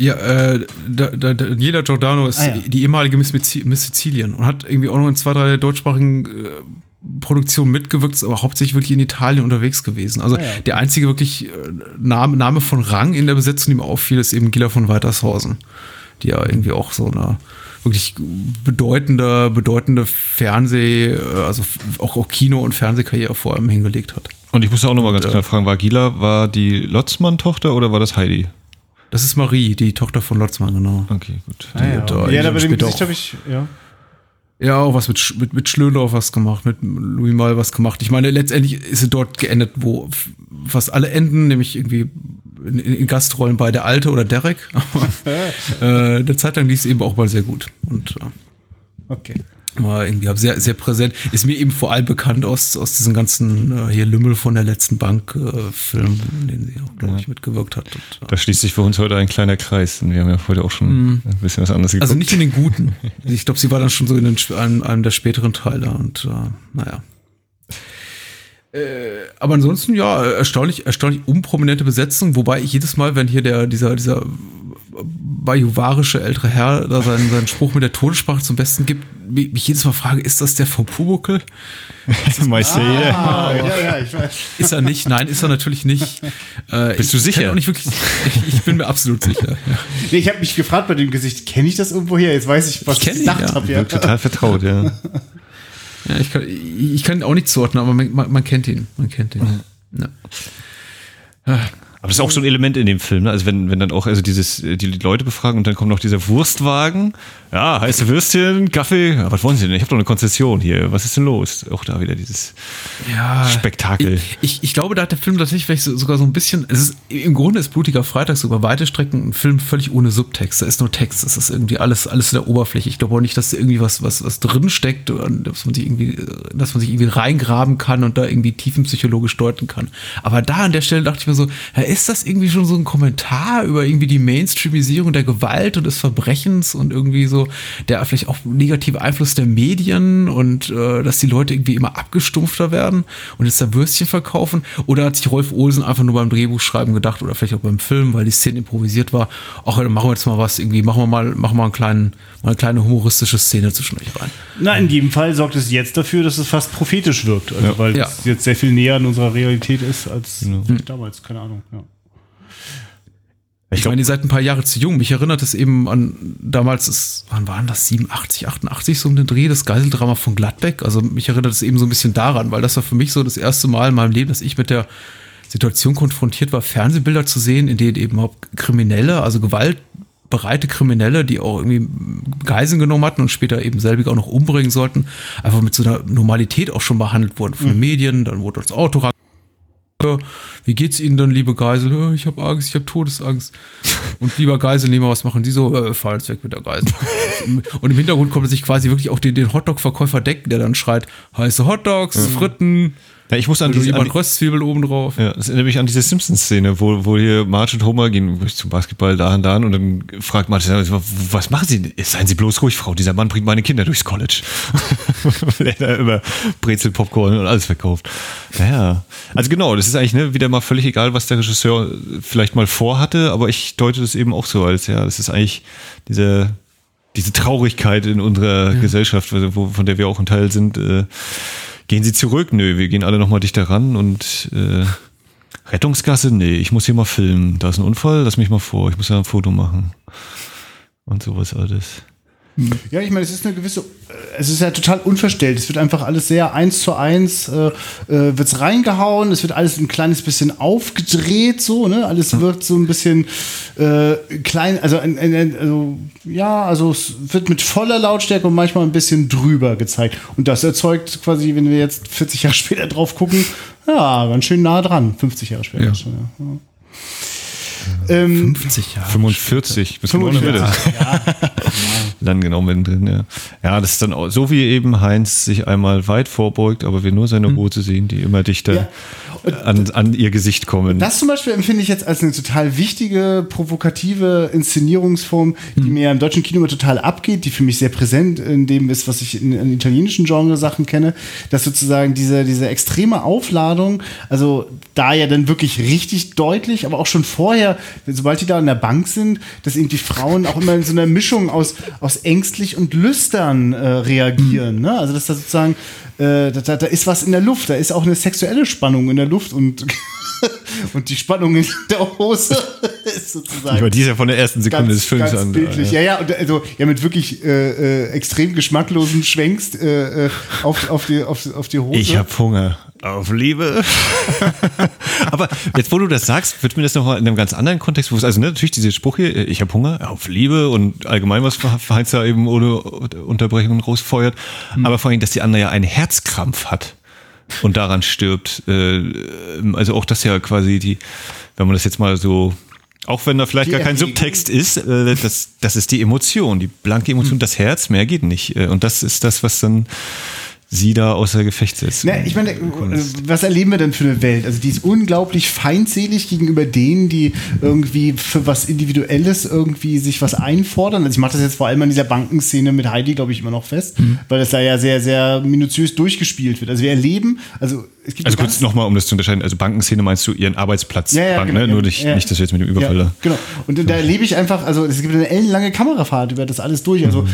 Ja, äh, da, da, Daniela Giordano ist Ah, ja. die ehemalige Miss, Miss Sizilien und hat irgendwie auch noch in zwei, drei deutschsprachigen äh, Produktionen mitgewirkt, ist aber hauptsächlich wirklich in Italien unterwegs gewesen. Also Ah, ja. der einzige wirklich äh, Name, Name von Rang in der Besetzung, die mir auffiel, ist eben Gila von Weitershausen, die ja irgendwie auch so eine wirklich bedeutende, bedeutende Fernseh, äh, also auch, auch Kino- und Fernsehkarriere vor allem hingelegt hat. Und ich muss auch nochmal ganz Und, äh, klar fragen, war Gila, war die Lotzmann-Tochter oder war das Heidi? Das ist Marie, die Tochter von Lotzmann, genau. Okay, gut. Ah, ja, da ja, da bei dem Gesicht habe ich, ja. Ja, auch was mit, mit, mit Schlöndorff was gemacht, mit Louis Mal was gemacht. Ich meine, letztendlich ist sie dort geendet, wo fast alle enden, nämlich irgendwie in, in Gastrollen bei der Alte oder Derek. Aber *laughs* *laughs* äh, der Zeit lang lief es eben auch mal sehr gut. Und äh, Okay. War irgendwie sehr, sehr präsent. Ist mir eben vor allem bekannt aus, aus diesem ganzen äh, hier Lümmel von der letzten Bank äh, Film, in dem sie auch, glaube ich, mitgewirkt hat. Und, äh, Da schließt sich für uns heute ein kleiner Kreis. Und wir haben ja heute auch schon ein bisschen was anderes geguckt. Also nicht in den guten. Ich glaube, sie war dann schon so in den, einem, einem der späteren Teile und äh, naja. Äh, aber ansonsten ja, erstaunlich, erstaunlich unprominente Besetzung, wobei ich jedes Mal, wenn hier der, dieser, dieser bajuwarische ältere Herr da seinen, seinen Spruch mit der Todessprache zum Besten gibt, mich mich jedes Mal frage, ist das der vom? *laughs* Marseille. Ah, ja, ja, ich weiß. Ist er nicht? Nein, ist er natürlich nicht. Äh, Bist du ich sicher? kenn Auch nicht wirklich, ich, ich bin mir absolut sicher. Ja. Nee, ich habe mich gefragt bei dem Gesicht, kenne ich das irgendwo her? Jetzt weiß ich, was Ich ich gedacht ja. habe. Ja. Total vertraut, ja. *laughs* Ja, ich kann, ich kann ihn auch nicht zuordnen, aber man, man, man kennt ihn. Man kennt ihn. Ja. Aber das ist auch so ein Element in dem Film, ne? Also wenn, wenn dann auch also dieses, äh, die Leute befragen und dann kommt noch dieser Wurstwagen. Ja, heiße Würstchen, Kaffee. Ja, was wollen Sie denn? Ich habe doch eine Konzession hier. Was ist denn los? Auch da wieder dieses ja, Spektakel. Ich, ich, ich glaube, da hat der Film tatsächlich vielleicht so, sogar so ein bisschen, es ist, im Grunde ist Blutiger Freitag so über weite Strecken ein Film völlig ohne Subtext. Da ist nur Text. Das ist irgendwie alles, alles in der Oberfläche. Ich glaube auch nicht, dass da irgendwie was, was, was drin steckt, oder dass man sich irgendwie, dass man sich irgendwie reingraben kann und da irgendwie tiefenpsychologisch deuten kann. Aber da an der Stelle dachte ich mir so, ja, ist das irgendwie schon so ein Kommentar über irgendwie die Mainstreamisierung der Gewalt und des Verbrechens und irgendwie so der vielleicht auch negative Einfluss der Medien und äh, dass die Leute irgendwie immer abgestumpfter werden und jetzt da Würstchen verkaufen? Oder hat sich Rolf Olsen einfach nur beim Drehbuchschreiben gedacht oder vielleicht auch beim Film, weil die Szene improvisiert war, ach, dann machen wir jetzt mal was irgendwie, machen wir mal, machen wir mal einen kleinen, mal eine kleine humoristische Szene zwischen euch rein. Na, in jedem Fall sorgt es jetzt dafür, dass es fast prophetisch wirkt. Also, Ja. weil Ja. es jetzt sehr viel näher an unserer Realität ist als damals, keine Ahnung. Ja. Ich, meine, ihr seid ein paar Jahre zu jung. Mich erinnert es eben an damals, ist, wann waren das? 87, 88 so um den Dreh, das Geiseldrama von Gladbeck. Also mich erinnert es eben so ein bisschen daran, weil das war für mich so das erste Mal in meinem Leben, dass ich mit der Situation konfrontiert war, Fernsehbilder zu sehen, in denen eben auch Kriminelle, also gewaltbereite Kriminelle, die auch irgendwie Geiseln genommen hatten und später eben selbige auch noch umbringen sollten, einfach mit so einer Normalität auch schon behandelt wurden von den Medien, dann wurde das Auto wie geht's Ihnen dann, liebe Geisel? Ich habe Angst, ich habe Todesangst. Und lieber Geiselnehmer, was machen Sie so? Äh, fahren jetzt weg mit der Geisel. Und im Hintergrund kommt sich quasi wirklich auch den, den Hotdog-Verkäufer decken, der dann schreit, heiße Hotdogs, Fritten, Ja, ich muss an, diese, an jemand Röstzwiebel oben drauf. Ja, das erinnert mich an diese Simpsons-Szene, wo, wo hier Marge und Homer gehen zum Basketball da und da und dann fragt Marge, was machen Sie? Seien Sie bloß ruhig, Frau, dieser Mann bringt meine Kinder durchs College. *laughs* Der da immer Brezel, Popcorn und alles verkauft. Naja, also genau, das ist eigentlich ne, wieder mal völlig egal, was der Regisseur vielleicht mal vorhatte, aber ich deute das eben auch so als, ja, das ist eigentlich diese, diese Traurigkeit in unserer Gesellschaft, wo, von der wir auch ein Teil sind, äh, Gehen Sie zurück? Nö, wir gehen alle nochmal dichter ran und äh, Rettungsgasse? Nee, ich muss hier mal filmen. Da ist ein Unfall, lass mich mal vor, ich muss ja ein Foto machen. Und sowas alles. Ja, ich meine, es ist eine gewisse, äh, es ist ja total unverstellt. Es wird einfach alles sehr eins zu eins, äh, äh, wird's reingehauen, es wird alles ein kleines bisschen aufgedreht, so, ne? Alles wird so ein bisschen äh, klein, also, ein, ein, also, ja, also es wird mit voller Lautstärke und manchmal ein bisschen drüber gezeigt. Und das erzeugt quasi, wenn wir jetzt 40 Jahre *laughs* später drauf gucken, ja, ganz schön nah dran. 50 Jahre später Ja. schon, ja. Ja. Ähm, 50 Jahre. 45, bis genau der Mitte. 45, ja. Dann genau mittendrin, ja. Ja, das ist dann auch, so wie eben Heinz sich einmal weit vorbeugt, aber wir nur seine Hose sehen, die immer dichter Ja. An, an ihr Gesicht kommen. Das zum Beispiel empfinde ich jetzt als eine total wichtige, provokative Inszenierungsform, die Hm. mir ja im deutschen Kino immer total abgeht, die für mich sehr präsent in dem ist, was ich in, in italienischen Genre-Sachen kenne, dass sozusagen diese, diese extreme Aufladung, also da ja dann wirklich richtig deutlich, aber auch schon vorher, sobald die da an der Bank sind, dass eben die Frauen auch immer in so einer Mischung aus, aus ängstlich und lüstern äh, reagieren. Ne? Also dass da sozusagen äh, da, da, ist was in der Luft, da ist auch eine sexuelle Spannung in der Luft und, *laughs* und die Spannung in der Hose *laughs* ist sozusagen. Aber die ist ja von der ersten Sekunde des Films ganz an. bildlich. Ja, ja, und also ja mit wirklich äh, äh, extrem geschmacklosen Schwenkst äh, äh, auf, auf, die, auf, auf die Hose. Ich hab Hunger. Auf Liebe. *laughs* Aber jetzt, wo du das sagst, wird mir das nochmal in einem ganz anderen Kontext bewusst. Also ne, natürlich diese Spruch hier, äh, ich hab Hunger, auf Liebe und allgemein, was Heinz da eben ohne Unterbrechung rausfeuert. Aber vor allem, dass die andere ja einen Herzkrampf hat und daran stirbt. Äh, Also auch das ja quasi die, wenn man das jetzt mal so auch wenn da vielleicht Die gar kein. Subtext ist, äh, das, das ist die Emotion, die blanke Emotion, das Herz, mehr geht nicht. Und das ist das, was dann sie da außer Gefecht setzt. Na, ich meine, äh, was erleben wir denn für eine Welt? Also die ist unglaublich feindselig gegenüber denen, die irgendwie für was Individuelles irgendwie sich was einfordern. Also ich mache das jetzt vor allem an dieser Bankenszene mit Heidi, glaube ich, immer noch fest, Mhm. weil das da ja sehr, sehr minutiös durchgespielt wird. Also wir erleben, also es gibt Also kurz nochmal, um das zu unterscheiden. Also Bankenszene meinst du ihren Arbeitsplatz, Ja, ja, Bank, genau, ne? Nur ja, nicht, ja. nicht, dass wir jetzt mit dem Überfall Ja, da. genau. Und da erlebe ich einfach, also es gibt eine ellenlange Kamerafahrt über das alles durch. Also Mhm.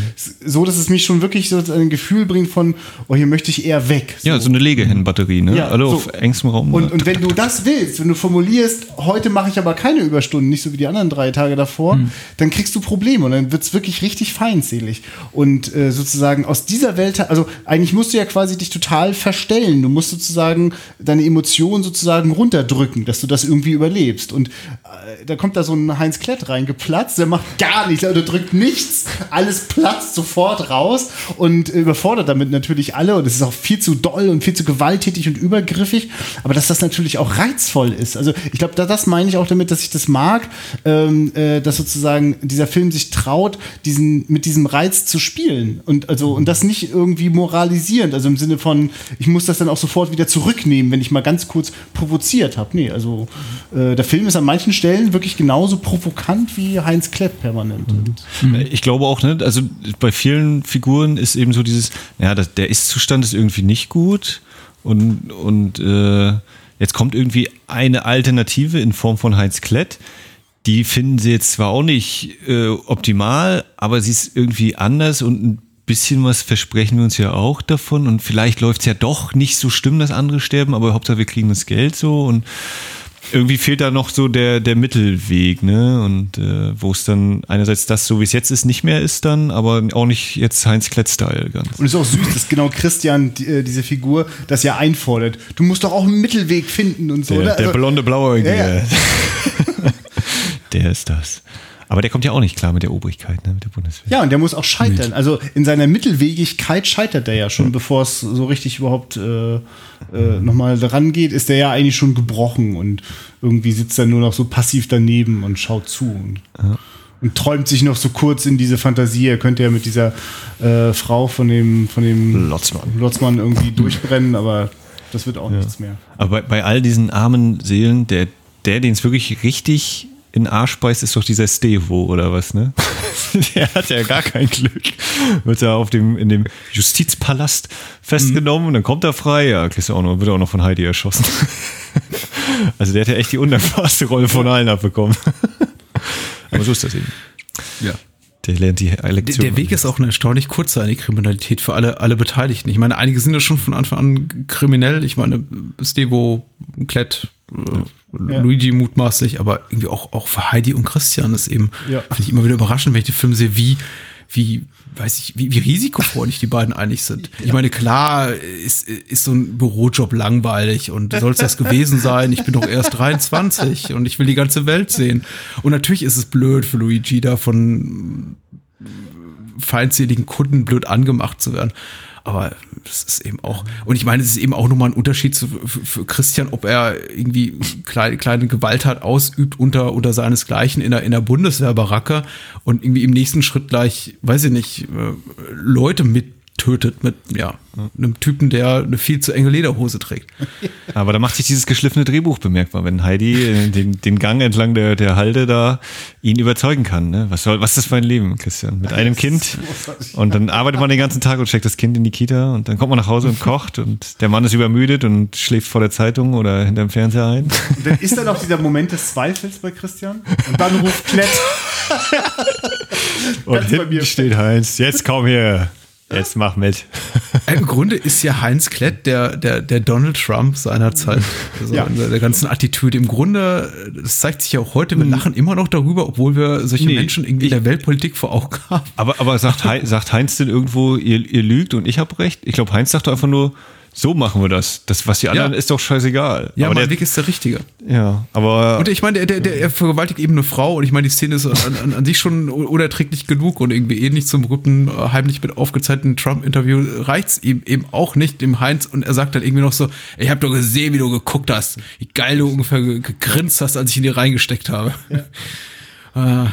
so, dass es mich schon wirklich so ein Gefühl bringt von, oh, hier möchte ich eher weg. Ja, so eine Legehennenbatterie, ne? Ja, Alle so. auf engstem Raum. Und, und wenn du das willst, wenn du formulierst, heute mache ich aber keine Überstunden, nicht so wie die anderen drei Tage davor, Hm. dann kriegst du Probleme und dann wird es wirklich richtig feindselig. Und äh, sozusagen aus dieser Welt, also eigentlich musst du ja quasi dich total verstellen. Du musst sozusagen deine Emotionen sozusagen runterdrücken, dass du das irgendwie überlebst. Und äh, da kommt da so ein Heinz Klett reingeplatzt, der macht gar nichts, der drückt nichts, alles platzt sofort raus und überfordert damit natürlich alle. Und es ist auch viel zu doll und viel zu gewalttätig und übergriffig. Aber dass das natürlich auch reizvoll ist. Also ich glaube, da, das meine ich auch damit, dass ich das mag, ähm, äh, dass sozusagen dieser Film sich traut, diesen, mit diesem Reiz zu spielen. Und also, und das nicht irgendwie moralisierend, also im Sinne von, ich muss das dann auch sofort wieder zurücknehmen, wenn ich mal ganz kurz provoziert habe. Nee, also äh, der Film ist an manchen Stellen wirklich genauso provokant wie Heinz Klepp permanent. Und, Ich glaube auch, ne? Also bei vielen Figuren ist eben so dieses, ja, der Ist-Zustand ist irgendwie nicht gut und, und äh, jetzt kommt irgendwie eine Alternative in Form von Heinz Klett. Die finden sie jetzt zwar auch nicht äh, optimal, aber sie ist irgendwie anders und ein bisschen was versprechen wir uns ja auch davon und vielleicht läuft es ja doch nicht so schlimm, dass andere sterben, aber Hauptsache wir kriegen das Geld so und irgendwie fehlt da noch so der, der Mittelweg, ne? Und äh, wo es dann einerseits das, so wie es jetzt ist, nicht mehr ist dann, aber auch nicht jetzt Heinz Klett-Style ganz. Und es ist auch süß, dass genau Christian, die, äh, diese Figur, das ja einfordert. Du musst doch auch einen Mittelweg finden und so. Der, oder? der Also- blonde Blauäugige. Ja, ja. *laughs* der ist das. Aber der kommt ja auch nicht klar mit der Obrigkeit, ne? Mit der Bundeswehr. Ja, und der muss auch scheitern. Also in seiner Mittelwegigkeit scheitert er ja schon, bevor es so richtig überhaupt äh, äh, nochmal dran geht, ist der ja eigentlich schon gebrochen und irgendwie sitzt er nur noch so passiv daneben und schaut zu und, und träumt sich noch so kurz in diese Fantasie. Er könnte ja mit dieser äh, Frau von dem, von dem Lotzmann. Lotzmann irgendwie durchbrennen, aber das wird auch nichts mehr. Aber bei, bei all diesen armen Seelen, der, der den es wirklich richtig in den Arsch beißt, ist doch dieser Stevo oder was, ne? *laughs* der hat ja gar kein Glück. Wird ja auf dem, in dem Justizpalast festgenommen und dann kommt er frei. Ja, kriegst du auch noch, wird auch noch von Heidi erschossen. *laughs* also der hat ja echt die undankbarste Rolle von allen abbekommen. *laughs* Aber so ist das eben. Ja. Der lernt die Der, Lektion. der Weg ist auch ein erstaunlich kurzer in die Kriminalität für alle, alle Beteiligten. Ich meine, einige sind ja schon von Anfang an kriminell. Ich meine, Stevo, Klett, äh, Luigi mutmaßlich, aber irgendwie auch, auch für Heidi und Christian ist eben, Ja. finde ich immer wieder überraschend, wenn ich den Film sehe, wie, wie, weiß ich, wie, wie risikofreudig die beiden eigentlich sind. Ich meine, klar ist, ist so ein Bürojob langweilig und soll es das gewesen sein? Ich bin doch erst 23 und ich will die ganze Welt sehen. Und natürlich ist es blöd für Luigi da von feindseligen Kunden blöd angemacht zu werden. Aber das ist eben auch, und ich meine, es ist eben auch nochmal ein Unterschied zu, für, für Christian, ob er irgendwie kleine, kleine Gewalttat ausübt unter, unter seinesgleichen in der, in der Bundeswehrbaracke und irgendwie im nächsten Schritt gleich, weiß ich nicht, äh, Leute mittötet mit, ja, einem Typen, der eine viel zu enge Lederhose trägt. *laughs* Aber da macht sich dieses geschliffene Drehbuch bemerkbar, wenn Heidi äh, den, den Gang entlang der, der Halde da ihn überzeugen kann. Ne? Was, soll, was ist das für ein Leben, Christian? Mit einem Kind *laughs* und dann arbeitet man den ganzen Tag und steckt das Kind in die Kita und dann kommt man nach Hause und kocht und der Mann ist übermüdet und schläft vor der Zeitung oder hinterm Fernseher ein. Und dann ist dann auch dieser Moment des Zweifels bei Christian und dann ruft Klett. *laughs* Und hinten mir. steht Heinz, jetzt komm her, jetzt mach mit. *laughs* Im Grunde ist ja Heinz Klett der, der, der Donald Trump seiner Zeit. Also Ja. in der ganzen Attitüde. Im Grunde, das zeigt sich ja auch heute, wir lachen immer noch darüber, obwohl wir solche Nee, Menschen irgendwie in der Weltpolitik vor Augen haben. Aber, aber sagt, Heinz, sagt Heinz denn irgendwo, ihr, ihr lügt und ich habe recht? Ich glaube, Heinz sagt einfach nur, so machen wir das. Das, was die anderen Ja. ist doch scheißegal. Ja, aber mein der, Weg ist der richtige. ja, aber Und ich meine, der, der, der er vergewaltigt eben eine Frau und ich meine, die Szene ist an, an, an sich schon unerträglich genug und irgendwie ähnlich zum berühmten, heimlich mit aufgezeichneten Trump-Interview reicht's ihm eben auch nicht, dem Heinz. Und er sagt dann irgendwie noch so, ich habe doch gesehen, wie du geguckt hast, wie geil du ungefähr ge- gegrinst hast, als ich ihn dir reingesteckt habe. *laughs* Äh,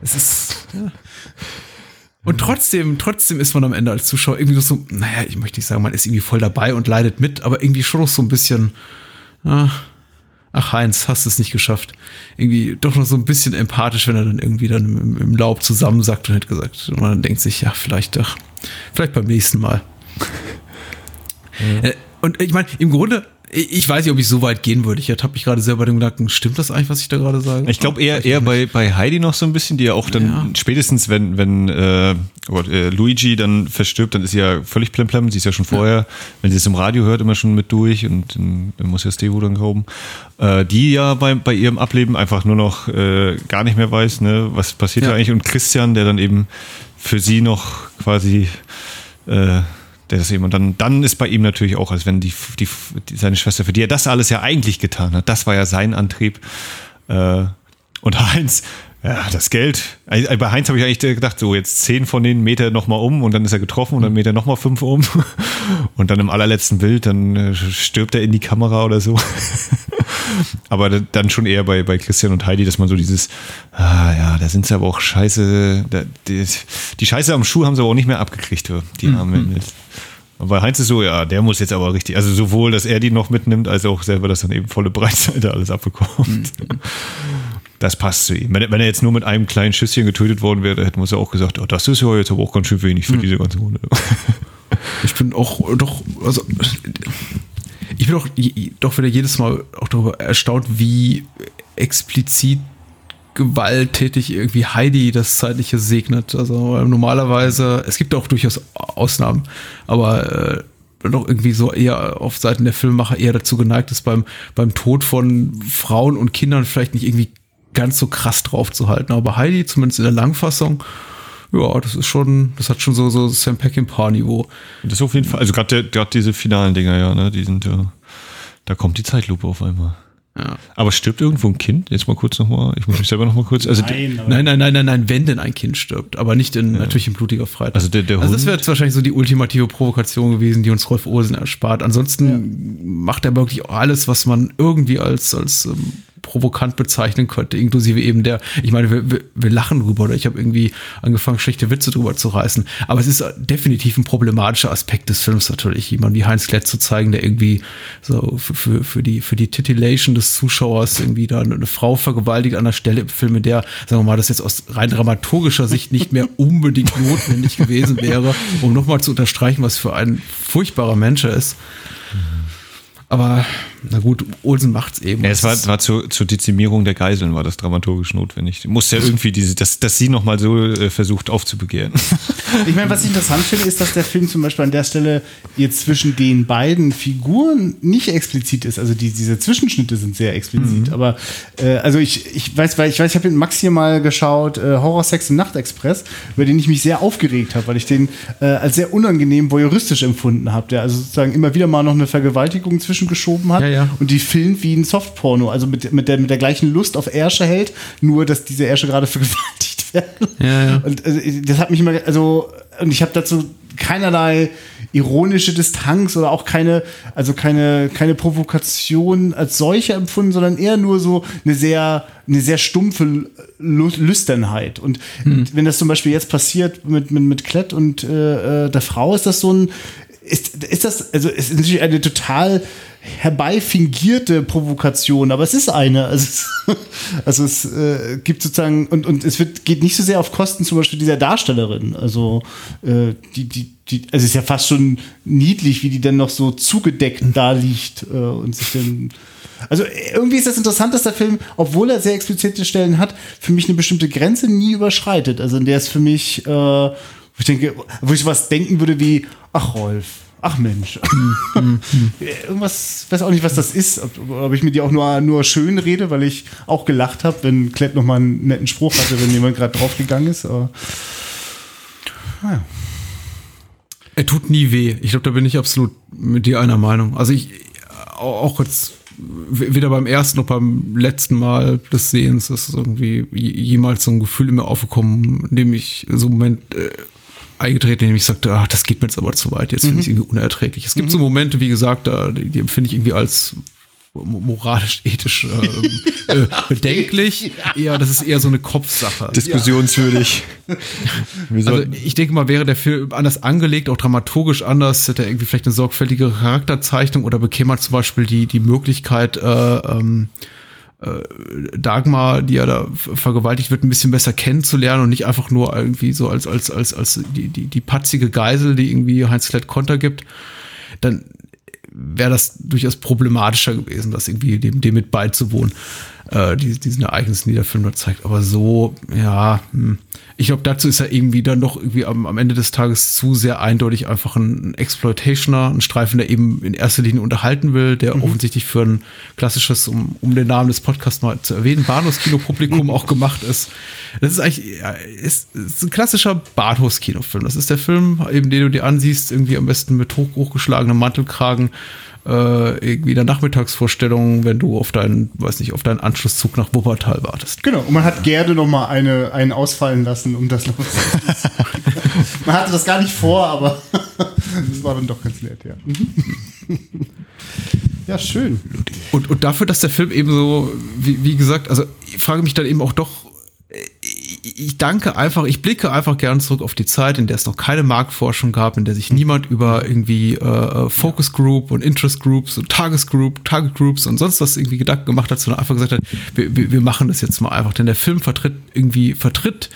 es ist... Ja. Und trotzdem, trotzdem ist man am Ende als Zuschauer irgendwie so, naja, ich möchte nicht sagen, man ist irgendwie voll dabei und leidet mit, aber irgendwie schon noch so ein bisschen, ah, ach Heinz, hast es nicht geschafft. Irgendwie doch noch so ein bisschen empathisch, wenn er dann irgendwie dann im, im Laub zusammensackt und hätte gesagt, und man dann denkt sich, ja, vielleicht doch, vielleicht beim nächsten Mal. Äh, Und ich meine, im Grunde, ich weiß nicht, ob ich so weit gehen würde. Ich ertappe mich gerade selber den Gedanken, stimmt das eigentlich, was ich da gerade sage? Ich glaube eher, eher bei, bei Heidi noch so ein bisschen, die ja auch dann Ja. spätestens, wenn, wenn äh, oh Gott, äh, Luigi dann verstirbt, dann ist sie ja völlig plemplem. Sie ist ja schon vorher, wenn sie es im Radio hört, immer schon mit durch und dann muss ja Stevo dann glauben. Äh, die ja bei, bei ihrem Ableben einfach nur noch äh, gar nicht mehr weiß, ne, was passiert Ja. da eigentlich. Und Christian, der dann eben für sie noch quasi äh, der das eben und dann dann ist bei ihm natürlich auch, als wenn die, die, seine Schwester für die er das alles ja eigentlich getan hat, das war ja sein Antrieb äh, und Heinz ja, das Geld. Also Bei Heinz habe ich eigentlich gedacht, so jetzt zehn von den Meter nochmal um und dann ist er getroffen und dann Meter nochmal fünf um. *laughs* Und dann im allerletzten Bild, dann äh, stirbt er in die Kamera oder so. *laughs* Aber da- dann schon eher bei, bei Christian und Heidi, dass man so dieses, ah ja, da sind sie aber auch scheiße, da, die, die Scheiße am Schuh haben sie aber auch nicht mehr abgekriegt, die Mädels. Und bei Heinz ist so, ja, der muss jetzt aber richtig, also sowohl, dass er die noch mitnimmt, als auch selber, dass dann eben volle Breitseite alles abbekommt. Das passt zu ihm. Wenn er, wenn er jetzt nur mit einem kleinen Schüsschen getötet worden wäre, hätten wir uns ja auch gesagt, oh, das ist ja jetzt aber auch ganz schön wenig für diese ganze Runde. Ich bin auch doch, also ich bin je- doch wieder jedes Mal auch darüber erstaunt, wie explizit gewalttätig irgendwie Heidi das Zeitliche segnet. Also normalerweise, es gibt auch durchaus Ausnahmen, aber äh, doch irgendwie so eher auf Seiten der Filmemacher eher dazu geneigt ist, beim, beim Tod von Frauen und Kindern vielleicht nicht irgendwie ganz so krass drauf zu halten. Aber Heidi, zumindest in der Langfassung, ja, das ist schon, das hat schon so, so Sam Peckinpah-Niveau. Das ist auf jeden Fall, also gerade diese finalen Dinger, ja, ne, die sind ja, da kommt die Zeitlupe auf einmal. Ja. Aber stirbt irgendwo ein Kind? Jetzt mal kurz nochmal, ich muss mich selber nochmal kurz, also Nein, Nein, nein, nein, nein, nein, wenn denn ein Kind stirbt, aber nicht in, natürlich in blutiger Freitag. Also der- der also das wäre jetzt wahrscheinlich so die ultimative Provokation gewesen, die uns Rolf Olsen erspart. Ansonsten macht er wirklich alles, was man irgendwie als, als ähm, provokant bezeichnen könnte, inklusive eben der, ich meine, wir, wir, wir lachen drüber oder? Ich habe irgendwie angefangen, schlechte Witze drüber zu reißen, aber es ist definitiv ein problematischer Aspekt des Films natürlich, jemand wie Heinz Klett zu zeigen, der irgendwie so für, für, für die für die Titillation des Zuschauers irgendwie da eine Frau vergewaltigt an der Stelle im Film, in der, sagen wir mal, das jetzt aus rein dramaturgischer Sicht nicht mehr *laughs* unbedingt notwendig gewesen wäre, um nochmal zu unterstreichen, was für ein furchtbarer Mensch er ist. Aber na gut, Olsen macht's eben. Ja, es war, war zur, zur Dezimierung der Geiseln war das dramaturgisch notwendig. Muss ja irgendwie diese, dass, dass sie nochmal so äh, versucht aufzubegehren. *laughs* Ich meine, was ich interessant finde, ist, dass der Film zum Beispiel an der Stelle jetzt zwischen den beiden Figuren nicht explizit ist. Also die, diese Zwischenschnitte sind sehr explizit. Aber äh, also ich, ich weiß, weil ich weiß, ich habe mit Max hier mal geschaut, äh, Horror, Sex im Nachtexpress, über den ich mich sehr aufgeregt habe, weil ich den äh, als sehr unangenehm voyeuristisch empfunden habe, der also sozusagen immer wieder mal noch eine Vergewaltigung zwischengeschoben hat Ja, ja. Und die filmt wie ein Softporno, also mit, mit, der, mit der gleichen Lust auf Ärsche hält, nur dass diese Ärsche gerade *laughs* vergewaltigt werden. Ja, ja. Und also, das hat mich immer, also, und ich habe dazu keinerlei ironische Distanz oder auch keine, also keine, keine Provokation als solche empfunden, sondern eher nur so eine sehr, eine sehr stumpfe Lüsternheit. Und wenn das zum Beispiel jetzt passiert mit, mit, mit Klett und äh, äh, der Frau, ist das so ein, ist, ist das, also ist natürlich eine total herbeifingierte Provokation, aber es ist eine. Also es, *laughs* also es äh, gibt sozusagen, und, und es wird, geht nicht so sehr auf Kosten zum Beispiel dieser Darstellerin. Also äh, die, die, die, also es ist ja fast schon niedlich, wie die dann noch so zugedeckt da liegt äh, und sich dann. Also irgendwie ist das interessant, dass der Film, obwohl er sehr explizite Stellen hat, für mich eine bestimmte Grenze nie überschreitet. Also in der es für mich, äh, wo ich denke, wo ich was denken würde wie, ach Rolf, ach Mensch. *laughs* Irgendwas, weiß auch nicht, was das ist. Ob, ob ich mir die auch nur, nur schön rede, weil ich auch gelacht habe, wenn Klett nochmal einen netten Spruch hatte, wenn jemand gerade draufgegangen ist. Aber Er tut nie weh. Ich glaube, da bin ich absolut mit dir einer Meinung. Also ich auch jetzt weder beim ersten noch beim letzten Mal des Sehens ist irgendwie jemals so ein Gefühl in mir aufgekommen, in dem ich so einen Moment äh, eingetreten, in dem ich sagte, ach, das geht mir jetzt aber zu weit, jetzt finde ich es irgendwie unerträglich. Es gibt so Momente, wie gesagt, da, die, die empfinde ich irgendwie als mo- moralisch, ethisch äh, *laughs* äh, bedenklich. Ja, das ist eher so eine Kopfsache. Diskussionswürdig. *laughs* Also ich denke mal, wäre der Film anders angelegt, auch dramaturgisch anders, hätte er irgendwie vielleicht eine sorgfältige Charakterzeichnung oder bekäme man zum Beispiel die, die Möglichkeit, äh, ähm, äh, Dagmar, die ja da ver- vergewaltigt wird, ein bisschen besser kennenzulernen und nicht einfach nur irgendwie so als, als, als, als die, die, die patzige Geisel, die irgendwie Heinz Klett Konter gibt, dann wäre das durchaus problematischer gewesen, das irgendwie dem, dem mit beizuwohnen, äh, die, diesen Ereignissen, die der Film da zeigt. Aber so, ja, hm. ich glaube, dazu ist er irgendwie dann doch irgendwie am, am Ende des Tages zu sehr eindeutig einfach ein, ein Exploitationer, ein Streifen, der eben in erster Linie unterhalten will, der offensichtlich für ein klassisches, um, um den Namen des Podcasts mal zu erwähnen, Bahnhofskino-Publikum auch gemacht ist. Das ist eigentlich, ja, ist, ist ein klassischer Bahnhofskinofilm. Das ist der Film, eben den du dir ansiehst, irgendwie am besten mit hoch, hochgeschlagenem Mantelkragen, äh, irgendwie der Nachmittagsvorstellung, wenn du auf deinen, weiß nicht, auf deinen Anschlusszug nach Wuppertal wartest. genau, und man hat Gerde noch mal eine, einen ausfallen lassen, um das noch *laughs* Man hatte das gar nicht vor, aber *laughs* das war dann doch ganz nett, ja. Mhm. Ja, schön. Und, und dafür, dass der Film eben so, wie, wie gesagt, also ich frage mich dann eben auch doch, ich danke einfach, ich blicke einfach gern zurück auf die Zeit, in der es noch keine Marktforschung gab, in der sich niemand über irgendwie äh, Focus Group und Interest Groups und Tagesgroup, Target Groups und sonst was irgendwie Gedanken gemacht hat, sondern einfach gesagt hat, wir, wir, wir machen das jetzt mal einfach. Denn der Film vertritt irgendwie, vertritt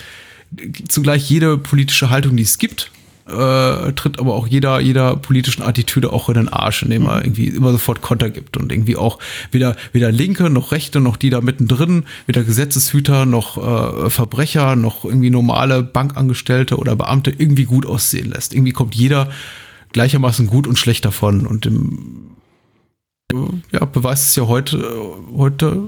zugleich jede politische Haltung, die es gibt, äh, tritt aber auch jeder, jeder politischen Attitüde auch in den Arsch, indem er irgendwie immer sofort Konter gibt und irgendwie auch weder, weder Linke noch Rechte noch die da mittendrin, weder Gesetzeshüter noch äh, Verbrecher noch irgendwie normale Bankangestellte oder Beamte irgendwie gut aussehen lässt. Irgendwie kommt jeder gleichermaßen gut und schlecht davon. Und im, ja, beweist es ja heute, heute,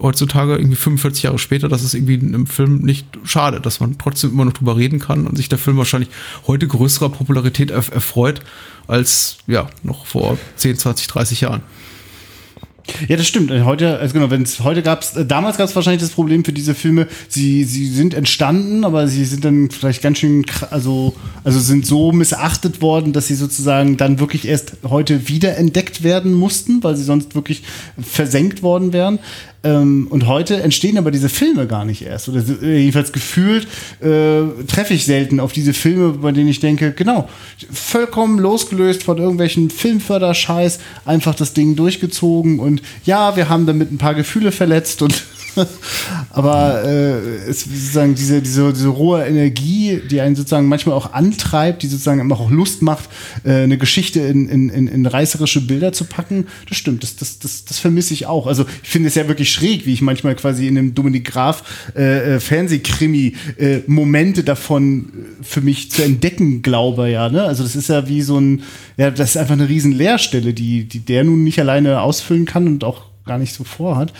heutzutage irgendwie 45 Jahre später, dass es irgendwie im Film nicht schade, dass man trotzdem immer noch drüber reden kann und sich der Film wahrscheinlich heute größerer Popularität erf erfreut als ja noch vor 10, 20, 30 Jahren. Ja, das stimmt. Heute, also genau, wenn es heute gab es, damals gab es wahrscheinlich das Problem für diese Filme, sie, sie sind entstanden, aber sie sind dann vielleicht ganz schön, also, also sind so missachtet worden, dass sie sozusagen dann wirklich erst heute wieder entdeckt werden mussten, weil sie sonst wirklich versenkt worden wären. Ähm, und heute entstehen aber diese Filme gar nicht erst. Oder äh, jedenfalls gefühlt äh, treffe ich selten auf diese Filme, bei denen ich denke, genau, vollkommen losgelöst von irgendwelchen Filmförderscheiß, einfach das Ding durchgezogen und ja, wir haben damit ein paar Gefühle verletzt und *laughs* aber äh, es ist sozusagen diese, diese, diese rohe Energie, die einen sozusagen manchmal auch antreibt, die sozusagen immer auch Lust macht, äh, eine Geschichte in, in, in, in reißerische Bilder zu packen, das stimmt, das, das, das, das vermisse ich auch. Also ich finde es ja wirklich schräg, wie ich manchmal quasi in einem Dominik Graf äh, äh, Fernsehkrimi äh, Momente davon äh, für mich zu entdecken glaube, ja. Ne? Also das ist ja wie so ein, ja, das ist einfach eine riesen Leerstelle, die, die der nun nicht alleine ausfüllen kann und auch gar nicht so vorhat.